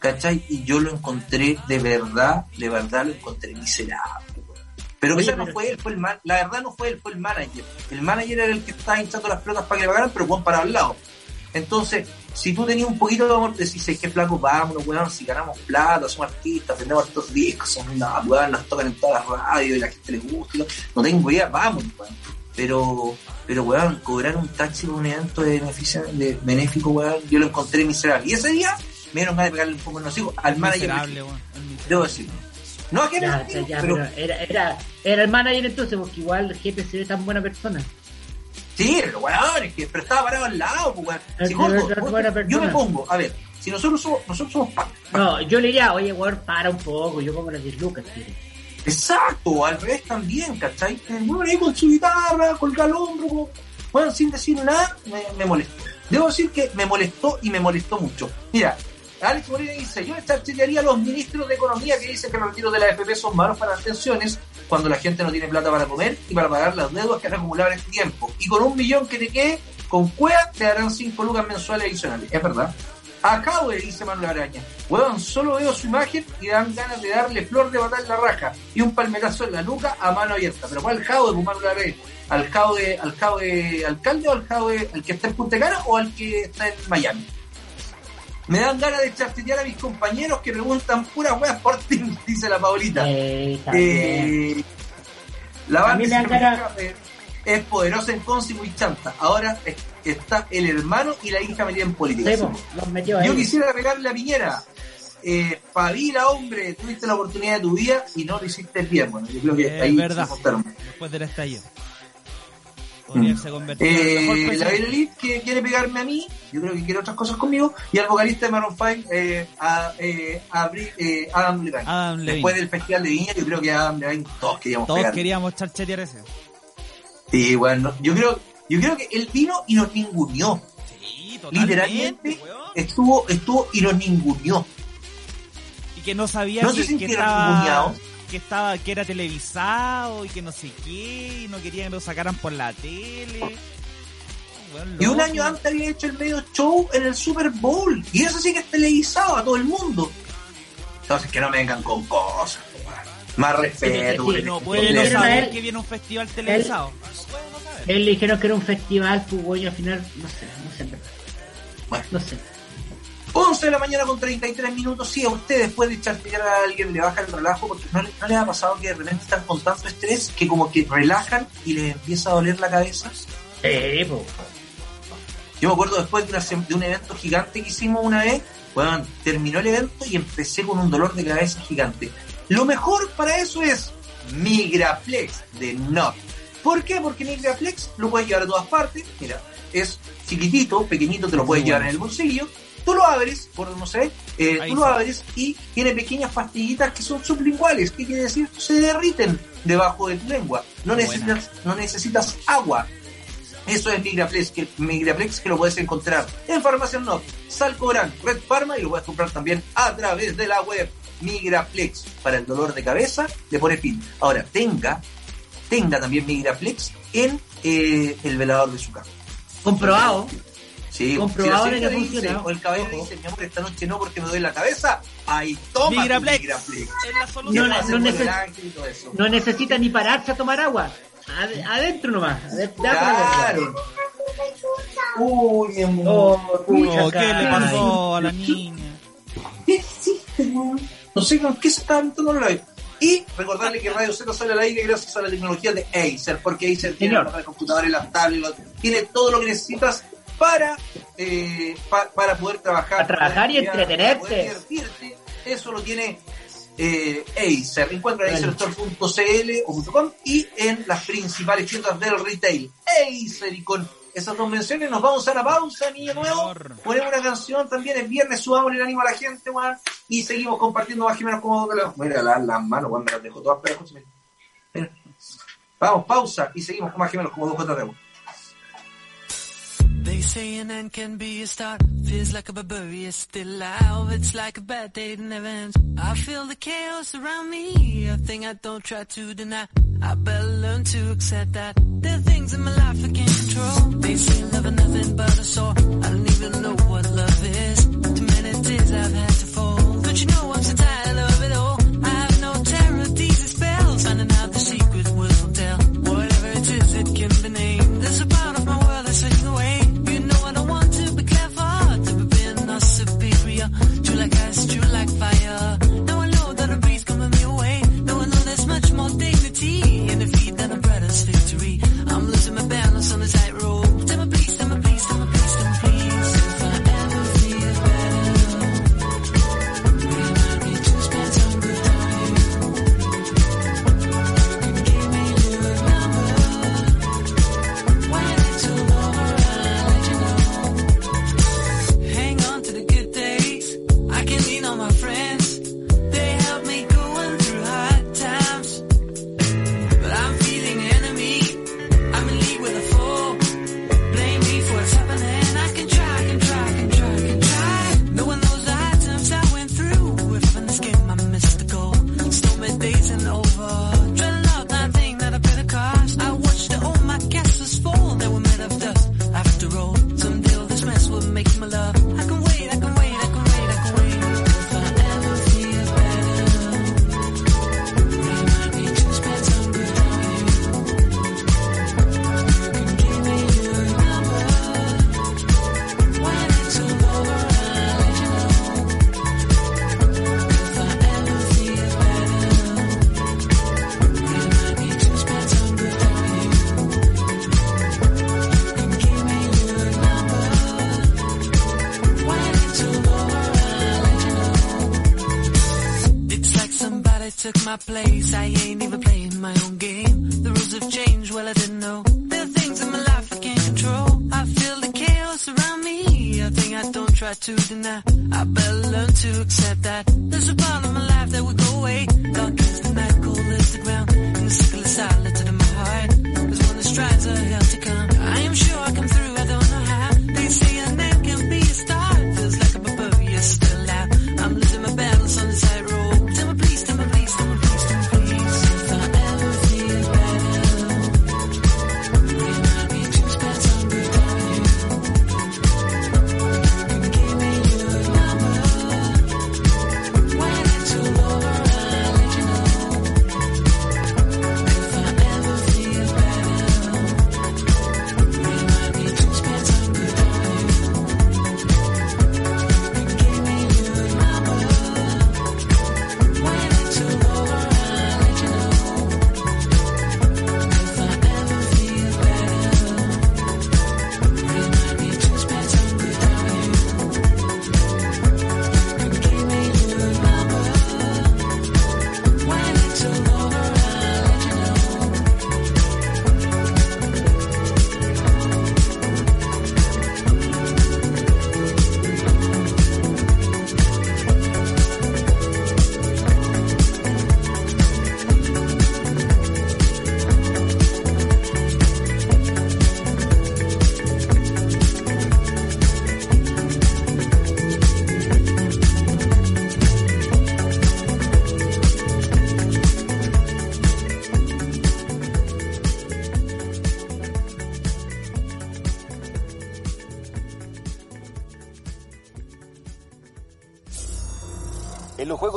¿cachai? Y yo lo encontré de verdad, de verdad lo encontré miserable. Pero ese no fue él, fue el man, la verdad no fue él, fue el manager. El manager era el que estaba hinchando las pelotas para que le pagaran, pero Juan para al lado. Entonces, si tú tenías un poquito de amor, decís, "Ay, qué flaco, vámonos, weón, si ganamos plata, somos artistas, vendemos estos discos, somos nada, weón, nos tocan en todas las radios y la gente les gusta, no tengo idea, vamos, weón. Pero, pero weón, cobrar un taxi por un evento de, beneficia, de benéfico, weón, yo lo encontré miserable. Y ese día me dieron ganas de pegarle un poco en los hijos al manager. Miserable, weón. Es miserable. Debo decirlo. No que Ya, ya, ya, pero era, era, era el manager entonces, porque igual Jepe se ve tan buena persona. Sí, pero weón, es que, pero estaba parado al lado, pues, weón. Si, gordo, gordo, yo me pongo, a ver, si nosotros somos, nosotros somos pa- No, yo le diría, oye, weón, para un poco, yo pongo las 10 lucas, tío. Exacto, al revés también, ¿cachai? El weón ahí con su guitarra, colga el hombro, como, bueno, sin decir nada, me, me molestó. Debo decir que me molestó y me molestó mucho. Mira, Alex Moreno dice, yo charchearía a los ministros de Economía que dicen que los retiros de la FP son malos para las pensiones cuando la gente no tiene plata para comer y para pagar las deudas que han acumulado en este tiempo. Y con un millón que te quede, con cueva te darán 5 lucas mensuales adicionales. Es verdad. Acabo de dice Manuel Araña. Weón, solo veo su imagen y dan ganas de darle flor de batalla en la raja y un palmetazo en la nuca a mano abierta. Pero ¿cuál jaude, pues, Manuel Araña? ¿Al jaude, al jaude alcalde o al jaude, al que está en Punta Cana o al que está en Miami? Me dan ganas de chartetear a mis compañeros que preguntan puras weas por ti, (laughs) dice la Paulita. Eh. Eh, la banda es poderosa en Consi muy chanta. Ahora es- está el hermano y la hija metida en política. Sí, ahí. Yo quisiera pegarle a Piñera. Eh, Pavila, hombre, tuviste la oportunidad de tu vida y no lo hiciste bien. Bueno, yo creo que Es ahí verdad. se. Después del estallido. Podría Mm. mejor Eh, la que quiere pegarme a mí, yo creo que quiere otras cosas conmigo, y al vocalista de Maroon 5, eh, a, eh, a eh, Adam Levine. Adam Levine. Después del Festival de Viña, yo creo que a Adam Levine todos queríamos Todos pegarle. queríamos charchetear ese. Sí, bueno, yo creo, yo creo que él vino y nos ninguneó. Sí, Literalmente weón. estuvo, estuvo y nos ninguneó. Y que no sabía No que, se que estaba. Que estaba, que era televisado y que no sé qué, y no querían que lo sacaran por la tele. Y un año antes había hecho el medio show en el Super Bowl. Y eso sí que es televisado a todo el mundo. Entonces que no me vengan con cosas. Más respeto. sí, No puede Él no era saber él- que viene un festival televisado. Él le dijeron que era un festival, pues, güey, al final, no sé, no sé. Bueno. no sé. 11 de la mañana con 33 minutos. Sí, a usted después de chartear a alguien le baja el relajo porque no, le- no les ha pasado que de repente están con tanto estrés que como que relajan y les empieza a doler la cabeza. Sí, pues. Yo me acuerdo después de, una sem- de un evento gigante que hicimos una vez, bueno, terminó el evento y empecé con un dolor de cabeza gigante. Lo mejor para eso es Migraplex de NOT. ¿Por qué? Porque Migraplex lo puedes llevar a todas partes. Mira, es chiquitito, pequeñito, te lo puedes llevar en el bolsillo. Tú lo abres, por no sé, eh, tú lo abres y tiene pequeñas pastillitas que son sublinguales. ¿Qué quiere decir? Se derriten debajo de tu lengua. No Buena. necesitas, no necesitas agua. Eso es Migraplex, que, Migraplex que lo puedes encontrar en Farmacia No, Salcobran, Red Pharma y lo puedes comprar también a través de la web Migraplex. Para el dolor de cabeza le pone fin. Ahora, tenga, tenga también Migraplex en eh, el velador de su cama. Comprobado. Sí, Comprobado si la que dice, funciona. o el caballero dice, mi amor, esta noche no porque me duele la cabeza, ahí toma Migraplex. Migraplex. Es la solución. No, no eso. No necesita ni pararse a tomar agua. Ad- adentro nomás. Adent- ya Claro. Uy, mi amor. Oh, Oh, ¿Qué le pasó a la niña? ¿Qué? No sé con qué se está aventando la live. Y recordarle que Radio Z sale al aire gracias a la tecnología de Acer, porque Acer tiene Señor. los computadores, las tablets, los- tiene todo lo que necesitas para, eh, pa- para poder trabajar. Para trabajar y entretenerte. divertirte. Eso lo tiene eh, Acer. Encuentra en acerstore.cl o .com y en las principales tiendas del retail. Acer y con esas dos menciones nos vamos a la pausa, niño nuevo. Ponemos una canción también, es viernes, subamos el ánimo a la gente, weón. Y seguimos compartiendo más o menos como... Mira, las las manos, weón, me las dejo todas. Mira. Mira. Vamos, pausa y seguimos con más gemelos como dos agua. They say an end can be a start. Feels like a barbarian still alive. It's like a bad day that never ends. I feel the chaos around me. A thing I don't try to deny. I better learn to accept that. There are things in my life I can't control. They say love is nothing but a sore. I don't even know what love is. Too many days I've had to fall. Somebody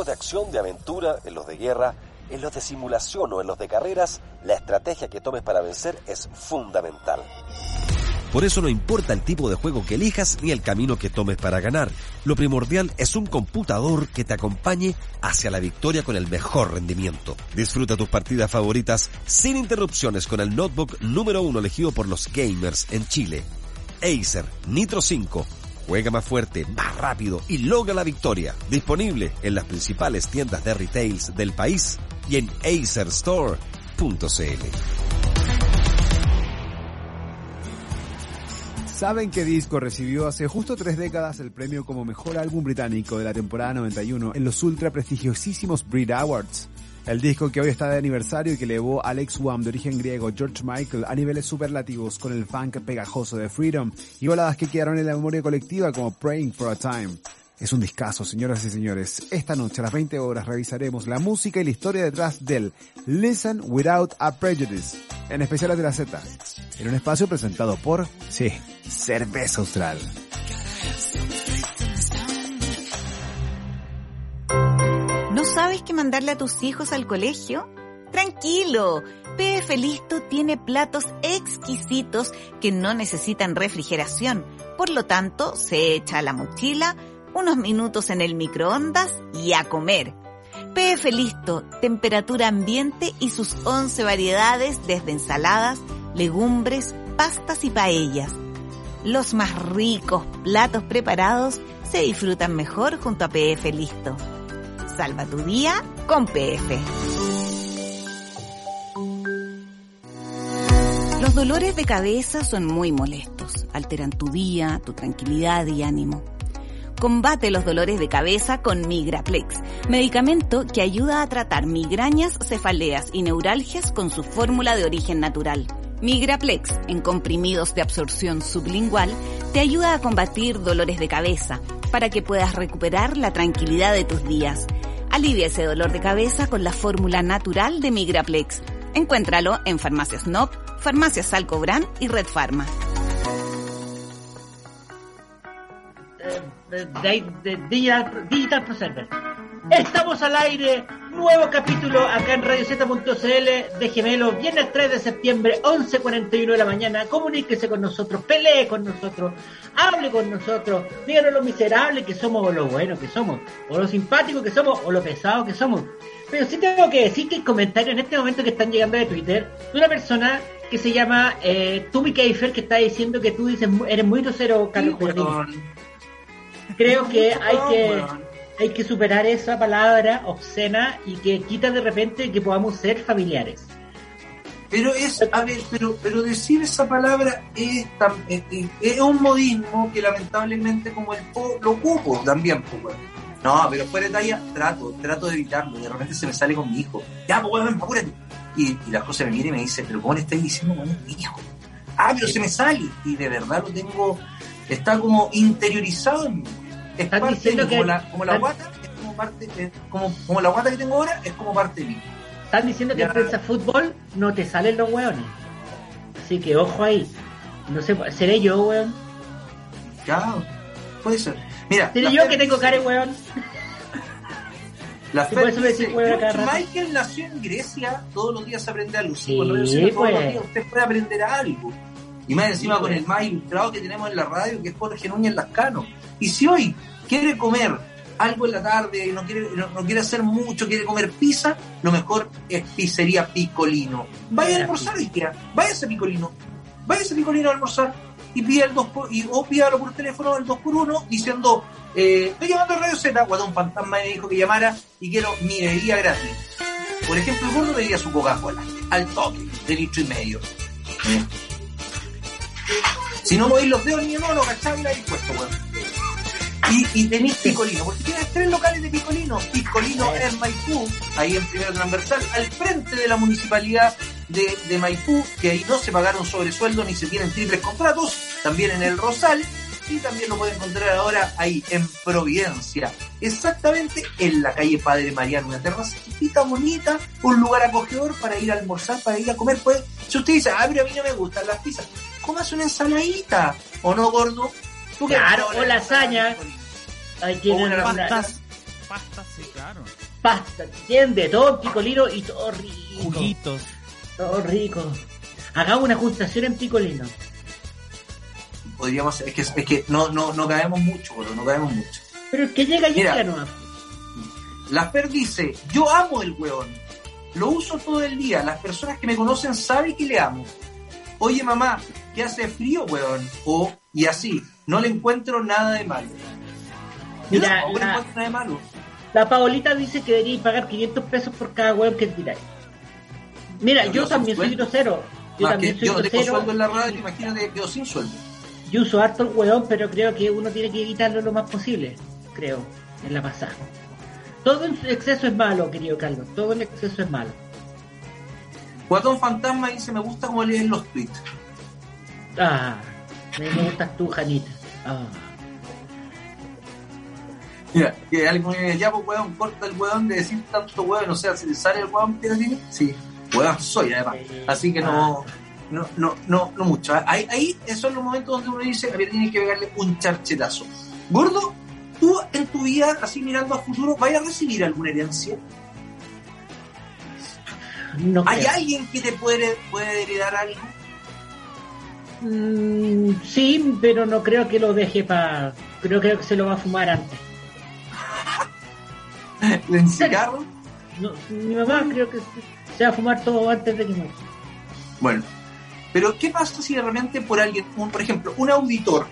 de acción, de aventura, en los de guerra, en los de simulación o en los de carreras, la estrategia que tomes para vencer es fundamental. Por eso no importa el tipo de juego que elijas ni el camino que tomes para ganar. Lo primordial es un computador que te acompañe hacia la victoria con el mejor rendimiento. Disfruta tus partidas favoritas sin interrupciones con el notebook número uno elegido por los gamers en Chile. Acer Nitro 5. Juega más fuerte, más rápido y logra la victoria. Disponible en las principales tiendas de retails del país y en acerstore.cl. ¿Saben qué disco recibió hace justo tres décadas el premio como mejor álbum británico de la temporada 91 en los ultra prestigiosísimos Brit Awards? El disco que hoy está de aniversario y que elevó a Alex Wham de origen griego George Michael a niveles superlativos con el funk pegajoso de Freedom y baladas que quedaron en la memoria colectiva como Praying for a Time. Es un discazo, señoras y señores. Esta noche a las 20 horas revisaremos la música y la historia detrás del Listen Without a Prejudice, en especial de la Z, en un espacio presentado por, sí, Cerveza Austral. ¿No sabes qué mandarle a tus hijos al colegio? Tranquilo, PF Listo tiene platos exquisitos que no necesitan refrigeración. Por lo tanto, se echa a la mochila, unos minutos en el microondas y a comer. PF Listo, temperatura ambiente y sus 11 variedades desde ensaladas, legumbres, pastas y paellas. Los más ricos platos preparados se disfrutan mejor junto a PF Listo. Salva tu día con PF. Los dolores de cabeza son muy molestos, alteran tu día, tu tranquilidad y ánimo. Combate los dolores de cabeza con Migraplex, medicamento que ayuda a tratar migrañas, cefaleas y neuralgias con su fórmula de origen natural. Migraplex, en comprimidos de absorción sublingual, te ayuda a combatir dolores de cabeza para que puedas recuperar la tranquilidad de tus días. Alivia ese dolor de cabeza con la fórmula natural de Migraplex. Encuéntralo en Farmacias Nop, Farmacias Salcobran y Red Pharma. de- de Digital, Digital. Estamos al aire, nuevo capítulo acá en RadioZ.cl de Gemelo, viernes 3 de septiembre, 11.41 de la mañana. Comuníquese con nosotros, pelee con nosotros, hable con nosotros, díganos lo miserable que somos o lo bueno que somos, o lo simpático que somos o lo pesado que somos. Pero sí tengo que decir que el comentario en este momento que están llegando de Twitter de una persona que se llama eh, Tumi Keifer que está diciendo que tú dices eres muy grosero, Carlos. Weón. Creo que hay que. Hay que superar esa palabra obscena y que quita de repente que podamos ser familiares. Pero es, a ver, pero, pero decir esa palabra es, tan- es, es- un modismo que lamentablemente como el po lo ocupo también. No, pero fuera de talla, trato, trato de evitarlo. De repente se me sale con mi hijo. Ya, pues, weón, apúrate. Y, y la cosa me mira y me dice, pero ¿cómo le estáis diciendo con mi hijo? Ah, pero se me sale. Y de verdad lo tengo, está como interiorizado en mí. Es Están parte de diciendo mí, que- como la, como la guata, es como parte, es como, como la guata que tengo ahora, es como parte de mí. Están diciendo que en prensa fútbol no te salen los hueones. Así que ojo ahí. No sé, seré yo, weón. Ya, puede ser. Mira, Seré yo Fer que tengo cara weón. La Fer dice, a. Michael nació en Grecia, todos los días se aprende algo. Sí, Sí, cuando yo todos pues. los días usted puede aprender algo. Y más encima con el más ilustrado que tenemos en la radio, que es Jorge Núñez Lascano. Y si hoy quiere comer algo en la tarde, no quiere, no, no quiere hacer mucho, quiere comer pizza, lo mejor es pizzería Picolino. Vaya a almorzar hoy día, váyase a Picolino, váyase a Picolino a almorzar y pida el 2 por, y, o pídalo por teléfono el 2 por 1 diciendo eh, estoy llamando a Radio Z, Guatón Fantasma me dijo que llamara y quiero mi bebida gratis. Por ejemplo, el gordo pedía su Coca-Cola al toque de litro y medio. Si no movéis los dedos ni no, no cacháis la dispuesto, weón. Y, y tenéis Picolino, porque tienes tres locales de Picolino. Picolino en Maipú, ahí en primero transversal, al frente de la municipalidad de, de Maipú, que ahí no se pagaron sobresueldo ni se tienen triples contratos, también en el Rosal, y también lo pueden encontrar ahora ahí en Providencia, exactamente en la calle Padre Mariano, una terracita bonita, un lugar acogedor para ir a almorzar, para ir a comer. Pues, si usted dice, ah, pero a mí no me gustan las pizzas, comas una ensaladita, ¿o no, gordo? ¿Tú qué Claro, o lasaña. Ahí tienen una una, Pastas. Pastas, sí, claro. pasta, tienen de todo picolino y todo rico. Juguitos. Todo rico. Hagamos una ajustación en picolino. Podríamos, es que, es que no, no, no caemos mucho, gordo, no caemos mucho. Pero es que llega y llega nomás. La Fer dice, yo amo el hueón. Lo uso todo el día. Las personas que me conocen saben que le amo. Oye mamá, que hace frío, hueón. O, y así, no le encuentro nada de malo. Mira, le la- de malo. La Paolita dice que deberíais pagar 500 pesos por cada hueón que tiráis. Mira, yo yo también soy grosero. Yo también soy no grosero. sueldo en la radio, imagínate, quedo sin sueldo. Yo uso harto el hueón, pero creo que uno tiene que evitarlo lo más posible. Creo, en la pasada. Todo en exceso es malo, querido Carlos. Todo en exceso es malo. Guatón Fantasma dice, me gusta cómo leen los tweets. Ah, me gustas tú, Janita. Ah. Mira, que alguien me dice, ya pues weón, corta el weón de decir tanto weón, o sea, si le sale el weón tiene, sí, weón soy además. Así que no, no, no, no, no mucho. Ahí, ahí esos son los momentos donde uno dice, a ver, tiene que pegarle un charchetazo. Gordo, tú en tu vida, así mirando a futuro, ¿vayas a recibir alguna herencia? No ¿Hay creo. alguien que te puede, puede heredar algo? Mm, sí, pero no creo que lo deje para... Creo, creo que se lo va a fumar antes. (laughs) ¿En cigarro? No, mi mamá creo que se- va a fumar todo antes de que muera. Bueno, pero ¿qué pasa si de repente por alguien, un- por ejemplo, un auditor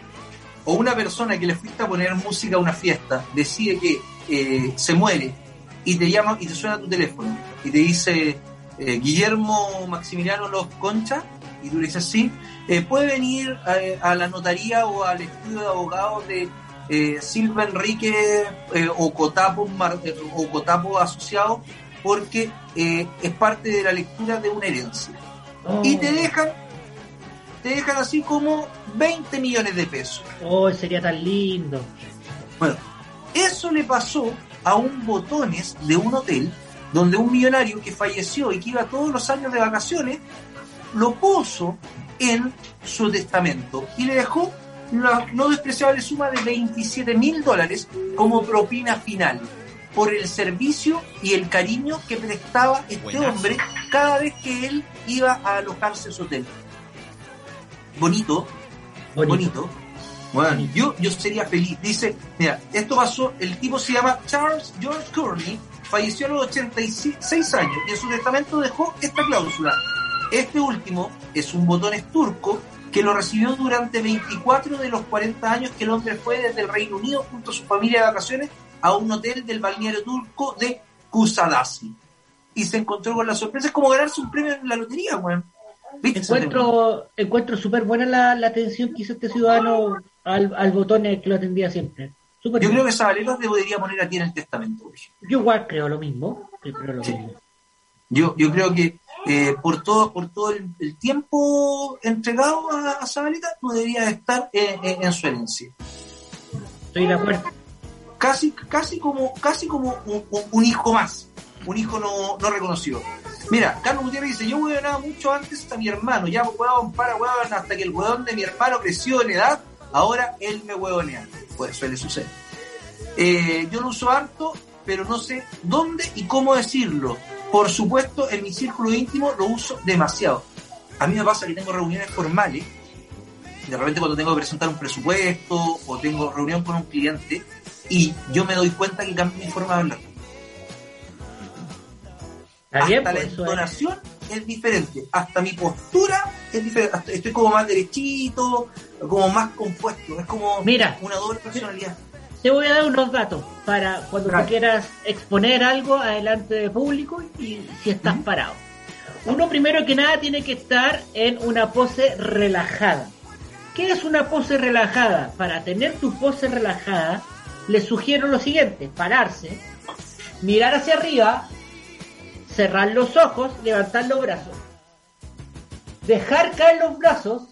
o una persona que le fuiste a poner música a una fiesta decide que eh, se muere y te llama y te suena tu teléfono y te dice eh, Guillermo Maximiliano Los Concha y tú le dices sí, eh, puede venir a, a la notaría o al estudio de abogados de eh, Silva Enrique eh, o, Cotapo, Mar- eh, o Cotapo Asociado porque es parte de la lectura de una herencia Oh, y te dejan te dejan así como 20 millones de pesos. oh, sería tan lindo. Bueno, eso le pasó a un botones de un hotel donde un millonario que falleció y que iba todos los años de vacaciones lo puso en su testamento y le dejó la no despreciable suma de 27 mil dólares como propina final por el servicio y el cariño que prestaba este Buenazo. hombre cada vez que él iba a alojarse en su hotel. Bonito, Bonito. bonito. Bueno, yo, yo sería feliz. Dice, mira, esto pasó, el tipo se llama Charles George Courtney, falleció a los 86 años y en su testamento dejó esta cláusula. Este último es un botones turco que lo recibió durante 24 de los 40 años que el hombre fue desde el Reino Unido junto a su familia de vacaciones a un hotel del balneario turco de Kusadasi. Y se encontró con la sorpresa, es como ganarse un premio en la lotería, weón. Encuentro, encuentro súper buena la, la atención que hizo este ciudadano al, al botón que lo atendía siempre. Yo bien. creo que Zabaleta debería poner aquí en el testamento, ejemplo. Yo igual creo lo mismo. creo lo Sí. mismo. Yo, yo creo que eh, por todo, por todo el, el tiempo entregado a, a Zabaleta no debería estar eh, eh, en su herencia. Estoy de acuerdo. Casi, casi como, casi como un, un- un hijo más, un hijo no, no reconocido. Mira, Carlos Gutiérrez dice, yo huevonaba mucho antes a mi hermano, ya huevón para huevón hasta que el huevón de mi hermano creció en edad, ahora él me huevonea. Pues suele suceder. Eh, yo lo uso harto, pero no sé dónde y cómo decirlo. Por supuesto, en mi círculo íntimo lo uso demasiado. A mí me pasa que tengo reuniones formales, de repente cuando tengo que presentar un presupuesto o tengo reunión con un cliente, y yo me doy cuenta que cambio mi forma de hablar. Bien, hasta por la es. entonación es diferente, hasta mi postura es diferente, estoy como más derechito, como más compuesto, es como Mira. una doble personalidad. Te voy a dar unos datos para cuando Claro. tú quieras exponer algo adelante de público y si estás parado. Uno primero que nada tiene que estar en una pose relajada. ¿Qué es una pose relajada? Para tener tu pose relajada, les sugiero lo siguiente, pararse, mirar hacia arriba, cerrar los ojos, levantar los brazos, dejar caer los brazos,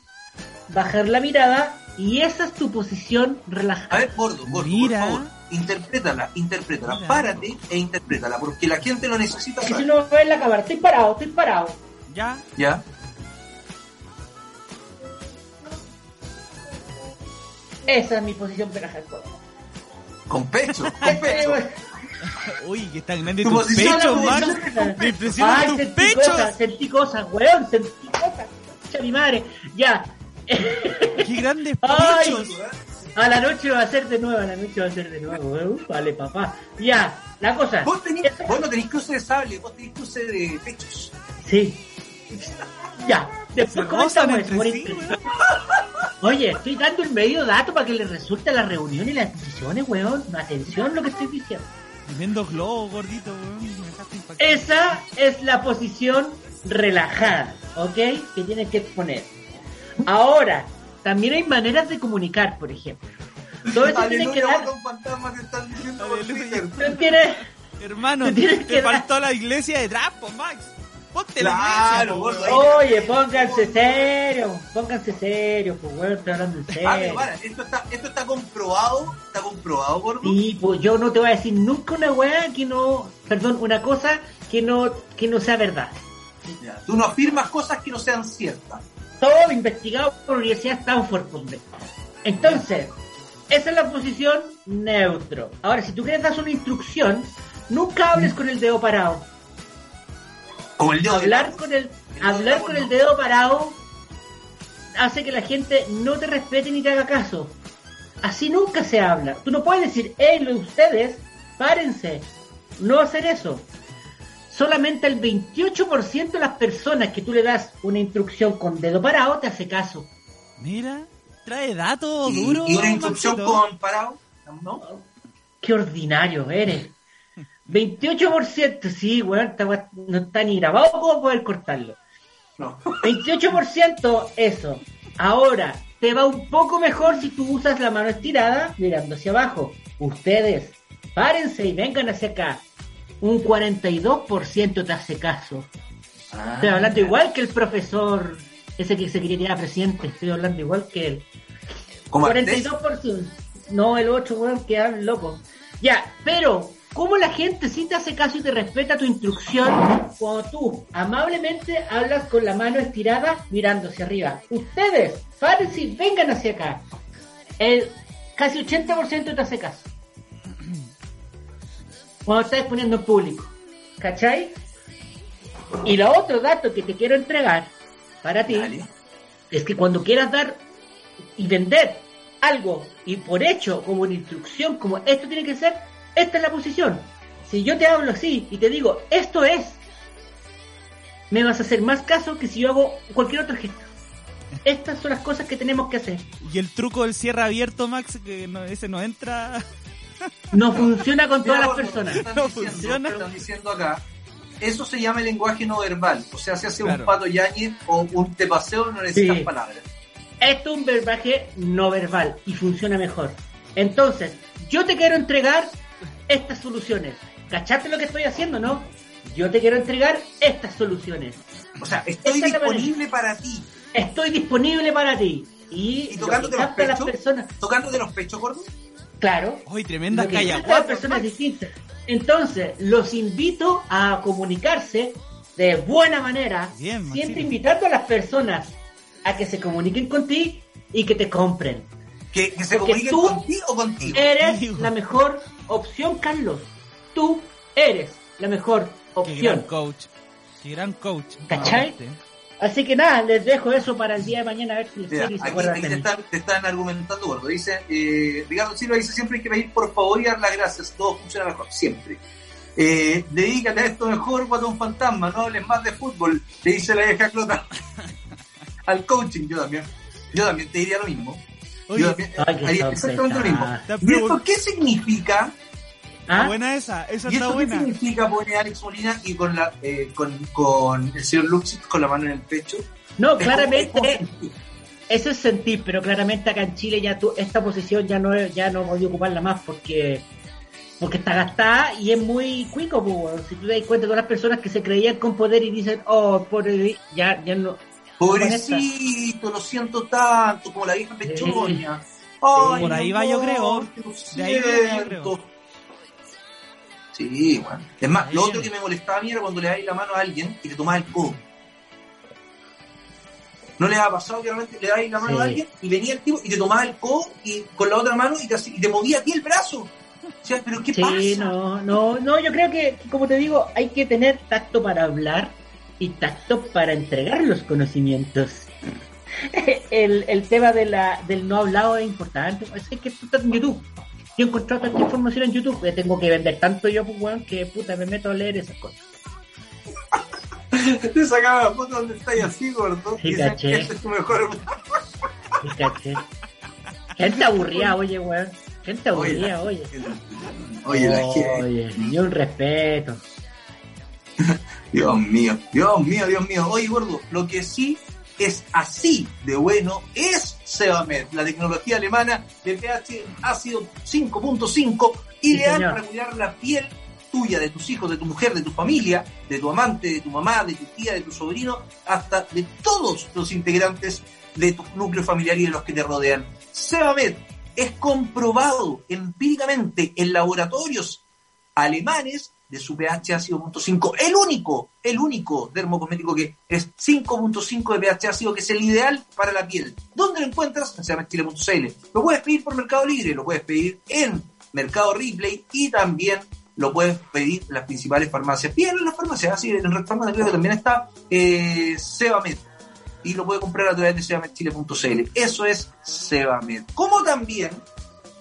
bajar la mirada y esa es tu posición relajada. A ver, gordo, gordo, Mira. por favor, interprétala, interprétala, Mira. párate e interprétala, porque la gente lo necesita Que si no me ves la cámara, estoy parado, estoy parado. Ya. ¿Ya? Esa es mi posición relajada. Con pecho, (laughs) con pecho. (laughs) Uy, que están grandes Tu. Me impresionan Ay, tus sentí pechos. cosas, sentí cosas, weón, sentí cosas. Mi madre. Ya. (laughs) Qué grandes pechos. A la noche va a ser de nuevo, a la noche va a ser de nuevo. weón. Vale, papá. Ya, la cosa. Vos, tenés, vos no tenés cruce de sable, vos tenés cruce de pechos. Sí. Ya. Después por sí. Oye, estoy dando el medio dato para que le resulte la reunión y las decisiones, weón. Atención lo que estoy diciendo. Tremendo globo, gordito, weón. Esa es la posición relajada, ¿ok? Que tienes que exponer. Ahora, también hay maneras de comunicar, por ejemplo. Todo eso tiene que dar... Tú tienes... Hermano, Te tienes te que dar- faltó la iglesia de Drapo, Max. Ponte la Claro, iglesia. Oye, pónganse serio, pónganse serio, pues weón, estoy hablando en serio. para, esto está, esto está comprobado, está comprobado, gordo. Sí, pues yo no te voy a decir nunca una weá que no... Perdón, una cosa que no, que no sea verdad. Ya, Tú no afirmas cosas que no sean ciertas. Todo investigado por la Universidad de Stanford. Entonces, esa es la posición neutro. Ahora, si tú quieres dar una instrucción, nunca hables con el dedo parado. Como el dedo de Hablar con el, hablar con el dedo parado hace que la gente no te respete ni te haga caso. Así nunca se habla. Tú no puedes decir, hey, lo de ustedes, párense. No hacer eso. Solamente el 28% de las personas que tú le das una instrucción con dedo parado te hace caso. Mira, trae datos Y, duros. y una instrucción Maxito. con parado, ¿no? Qué ordinario eres. 28%, sí, weón, weá no está ni grabado como poder cortarlo. No. 28% eso. Ahora, te va un poco mejor si tú usas la mano estirada mirando hacia abajo. Ustedes, párense y vengan hacia acá. Un 42% te hace caso. Ah. Estoy hablando igual que el profesor, ese que se quería tirar a presidente. Estoy hablando igual que él. Como Artés. 42%. No, el 8, weón, quedan locos. Ya, pero, ¿cómo la gente sí te hace caso y te respeta tu instrucción cuando tú amablemente hablas con la mano estirada mirando hacia arriba? Ustedes, párense y vengan hacia acá. El casi 80% te hace caso. Cuando estás exponiendo en público. ¿Cachai? Y lo otro dato que te quiero entregar para ti Dale. es que cuando quieras dar y vender algo y por hecho como una instrucción como esto tiene que ser esta es la posición si yo te hablo así y te digo esto es me vas a hacer más caso que si yo hago cualquier otro gesto estas son las cosas que tenemos que hacer Y el truco del cierre abierto, Max, que no, ese no entra. No funciona con todas las personas. Están No diciendo, funciona. están diciendo acá. Eso se llama el lenguaje no verbal. O sea, si hace Claro. un pato yañez o un te paseo, no necesitas Sí. palabras. Esto es un verbaje no verbal y funciona mejor. Entonces, yo te quiero entregar estas soluciones. ¿Cachaste lo que estoy haciendo, no? Yo te quiero entregar estas soluciones. O sea, estoy disponible para ti. Estoy disponible para ti. Y, ¿Y tocándote los a las pechos? personas, Tocándote los pechos, gordo. Claro, Hoy tremenda lo que calla. capta a las personas distintas. Entonces, los invito a comunicarse de buena manera, Bien, siempre invitando a las personas a que se comuniquen contigo y que te compren. Que, que se Porque comuniquen tú contigo o contigo. Eres Contigo. la mejor opción, Carlos. Tú eres la mejor Qué gran opción. coach. Qué gran coach. ¿Cachai? nuevamente. Así que nada, les dejo eso para el día de mañana a ver si les Mira, aquí, aquí te, están, te están argumentando, gordo. Dice, eh, Ricardo Silva dice siempre hay que pedir por favor y dar las gracias. Todo funciona mejor, siempre. Eh, dedícate a esto mejor, guatón fantasma. No hables más de fútbol. Le dice la vieja Clota. (laughs) Al coaching, yo también. Yo también te diría lo mismo. Oye, yo también Ay, haría exactamente lo mismo. Te ¿Y esto pregun- qué significa? Está ¿Ah? buena esa. Esa ¿Y está esto qué buena. significa? Pone Alex Molina y con, la, eh, con, con el señor Luxit con la mano en el pecho. No, Es claramente como- eso es sentir, pero claramente acá en Chile ya tú, esta posición ya no ya no voy a ocuparla más porque porque está gastada y es muy cuico, pues, weón. si tú te das cuenta de todas las personas que se creían con poder y dicen, oh, por ya ya no Pobrecito, lo siento tanto, como la vieja pechoña. Ay, Por ahí mi va, yo creo. De ahí viene, yo siento. Sí, bueno. Es más, lo otro que me molestaba a mí era cuando le dabas la mano a alguien y te tomabas el codo. ¿No les ha pasado que realmente le dabas la mano Sí. a alguien y venía el tipo y te tomaba el codo y con la otra mano y te, y te movía a ti el brazo? O sea, ¿pero qué Sí, pasa? no, no, no, yo creo que, como te digo, hay que tener tacto para hablar y tacto para entregar los conocimientos. (laughs) El, el tema de la, del no hablado es importante. Es que tú estás en YouTube. Yo he encontrado tanta información en YouTube que tengo que vender tanto yo, pues, weón, que puta, me meto a leer esas cosas. Te sacaba la foto donde estáis así, gordo. Sí, caché. ese es tu mejor Y caché. Gente aburrida, oye, weón. Gente aburrida, oye. Oye, la gente. Oye, ni un respeto. (laughs) Dios mío, Dios mío, Dios mío. Oye, gordo, lo que sí es así de bueno es Sebamed, la tecnología alemana de pH ácido 5.5, ideal señor. para cuidar la piel tuya, de tus hijos, de tu mujer, de tu familia, de tu amante, de tu mamá, de tu tía, de tu sobrino, hasta de todos los integrantes de tu núcleo familiar y de los que te rodean. Sebamed es comprobado empíricamente en laboratorios alemanes de su pH ácido 5, el único, el único dermocosmético que es 5.5 de pH ácido, que es el ideal para la piel. ¿Dónde lo encuentras? En sebametchile.cl. Lo puedes pedir por Mercado Libre, lo puedes pedir en Mercado Replay y también lo puedes pedir en las principales farmacias. Pídelo en las farmacias, así en Red Farmacia creo que también está eh, Sebamed y lo puede comprar a través de sebametchile.cl. Eso es Sebamed. Como también,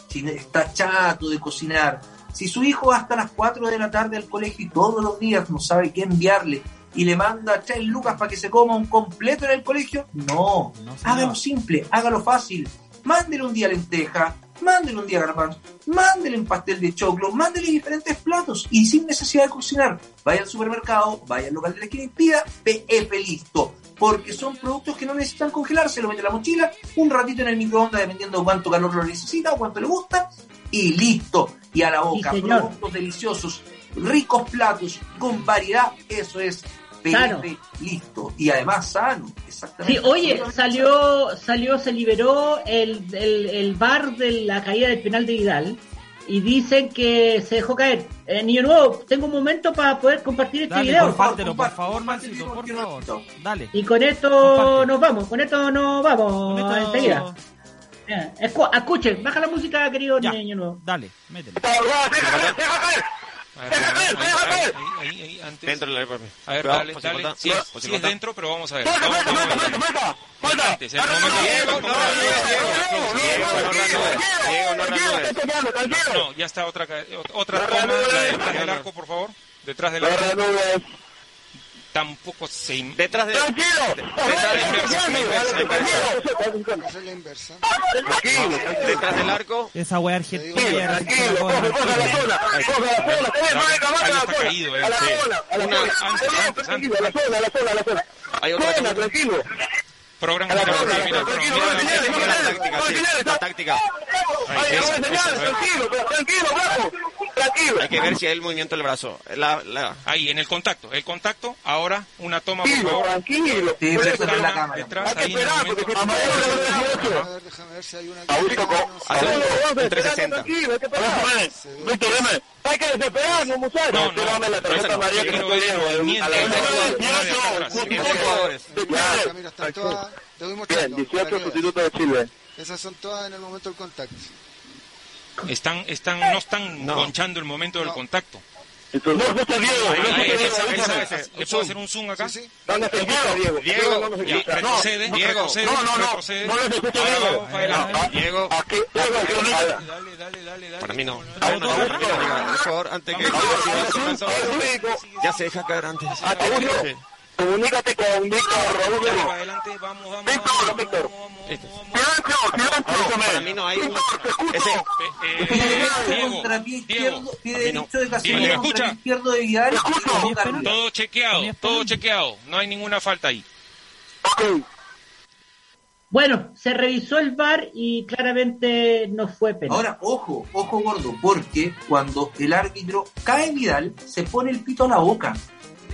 si está chato de cocinar, si su hijo va hasta las 4 de la tarde al colegio y todos los días no sabe qué enviarle y le manda 3 lucas para que se coma un completo en el colegio, no, No, hágalo simple, hágalo fácil. Mándele un día lenteja, mándele un día garbanzo, mándele un pastel de choclo, mándele diferentes platos y sin necesidad de cocinar. Vaya al supermercado, vaya al local de la esquina y pida PF listo. Porque son productos que no necesitan congelarse, lo mete en la mochila, un ratito en el microondas dependiendo de cuánto calor lo necesita o cuánto le gusta, y listo. Y a la boca, Sí, productos deliciosos, ricos platos, con variedad, eso es PF listo. Y además sano, exactamente. Sí, oye, salió, salió, se liberó el, el, el bar de la caída del penal de Vidal y dicen que se dejó caer. Eh, Niño Nuevo, tengo un momento para poder compartir este Dale, video. compártelo, por favor, por favor. Dale. Y con esto Comparte. nos vamos, con esto nos vamos Con esto- enseguida. Escu- escuchen, baja la música, querido Ya. Niño Nuevo. Dale, métele. A ver, ahí, ahí, ahí, ahí, antes. Dentro de la. A ver, dale, dale. 50. Sí, Por sí es 50. dentro, pero vamos a ver. No ya está otra, otra toma, la de detrás del arco, por favor. Detrás del arco. Tampoco se... in- Detrás de... Detrás de la inversa, la inversa, la inversa. Hacer la inversa. Detrás del arco. Esa wea argentina. Tranquilo, coge, coge la zona, coge la zona, coge, no hay caballo a la zona. A la sí. zona, a la zona. tranquilo, a la zona, a la zona, a la zona. Hay otra Zona, que- tranquilo. Programa A la de zona, señales, La táctica. Tranquilo, tranquilo, brazo. Tranquilo. Hay que ver si hay el movimiento del brazo. La, la... Ahí, en el contacto. El contacto, ahora, una toma, por Tranquilo, favor. tranquilo. Sí, la cámara. Detrás, Hay que esperar, porque si Amadeo le A 18. ver, déjame ver si hay una Aún tocó. que Aún tocó. en 360. Tranquilo, hay que esperar. Víctor, dime. Hay que desesperarnos, muchachos. No, no, Espérame la tarjeta no. amarilla Yo que no tenemos. movimiento. A la vez. Bien, mostrando. 18 para que veas. sustitutos de Chile. Esas son todas en el momento del contacto. Están, están, no están No. conchando el momento del contacto. Entonces, no, no está Diego. Ahí, No está Diego. esa, no esa. está ¿Le puedo hacer un zoom acá? Sí, sí. ¿Dónde está Diego? Diego. Diego, no retrocede, no, retrocede, no, no, no, retrocede. no les escucho Ahora Diego. No, no. Diego. Diego, Diego, no. Dale, dale, dale, dale, dale. Para mí no. Por favor, antes que... Ya se deja caer antes. Comunícate con Víctor Raúl adelante, vamos, vamos, Víctor, vamos, Víctor. Silencio, silencio. Para mí no hay un... Ese... Eh, Pie izquierdo, pie derecho de Diego, Casemiro ¿me contra escucha? izquierdo de Vidal todo chequeado, todo chequeado. No hay ninguna falta ahí. Ok. Bueno, se revisó el VAR y claramente no fue penal. Ahora, ojo, ojo gordo, porque cuando el árbitro cae Vidal, se pone el pito a la boca.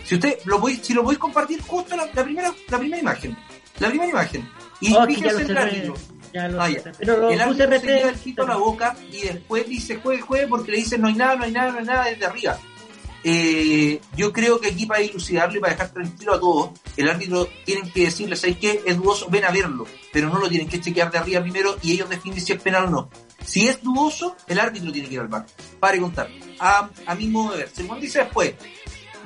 Si usted lo voy, si lo voy a compartir justo la, la primera, la primera imagen, la primera imagen, y Oh, fíjese lo el árbitro. Ah. Pero lo el árbitro se lleva el a la boca y después dice juegue, juegue porque le dicen no hay nada, no hay nada, no hay nada desde arriba. Eh, yo creo que aquí para dilucidarlo y para dejar tranquilo a todos, el árbitro tienen que decirles, ¿sabes qué? Es dudoso, ven a verlo, pero no lo tienen que chequear de arriba primero y ellos definen si es penal o no. Si es dudoso, el árbitro tiene que ir al bar. Para contar. A, a mi modo de ver. Según dice después,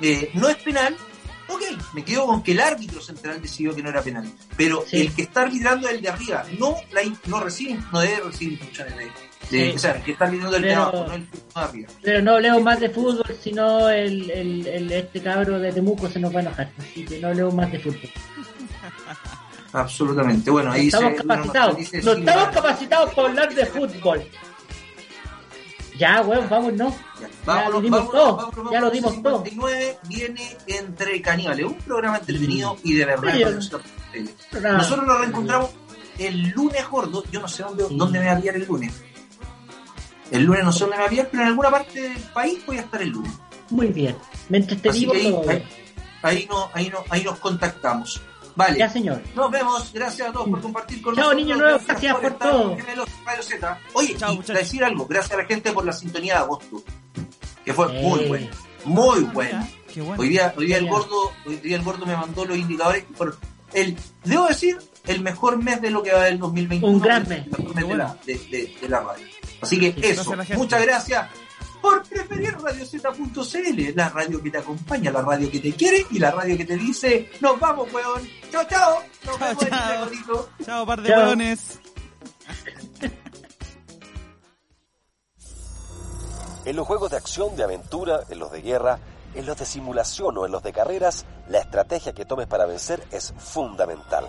eh, no es penal, ok, me quedo con que el árbitro central decidió que no era penal. Pero Sí. el que está arbitrando es el de arriba, no, la, no recibe, no debe recibir instrucciones de, de- Sí. o sea, el que está arbitrando el de abajo, no el está arriba. Pero no hablemos más de fútbol, sino el, el, el- este cabro de Temuco se nos va a enojar. Así que no hablemos más de fútbol. Absolutamente. Bueno, ahí estamos se- capacitados. dice No estamos capacitados para hablar de fútbol. Ya, weón, vámonos. Ya lo dimos todo. Ya lo dimos todo. 59 viene entre caníbales, un programa entretenido y de verdad. Sí, nosotros. Nos reencontramos el lunes gordo. Yo no sé dónde, dónde me va a pillar el lunes. El lunes no sé dónde me va a pillar, pero en alguna parte del país voy a estar el lunes. Muy bien. Mientras te Así digo que ahí, todo. ahí, ahí no, ahí, no, ahí nos contactamos. Vale. Ya, señor. Nos vemos. Gracias a todos por compartir con Chao, nosotros. niño nuevo. Gracias por estar todo. Radio Z. Oye, Chao, y decir algo. Gracias a la gente por la sintonía de agosto. Que fue muy Eh. buena. Muy Ah, buena. mira, bueno. Hoy día, hoy día el gordo, hoy día el gordo me mandó los indicadores. Por el, debo decir, el mejor mes de lo que va del 2021. Un gran el mes. mejor Qué de, bueno. la, de, de- de la radio. Así que Sí, eso. Muchas gracias por preferir Radio Z.cl, la radio que te acompaña, la radio que te quiere y la radio que te dice, nos vamos, weón. Chao, chao. Nos Chao, vemos en chao. el gordito. Chao, par de Chao. hueones. En los juegos de acción, de aventura, en los de guerra, en los de simulación o en los de carreras, la estrategia que tomes para vencer es fundamental.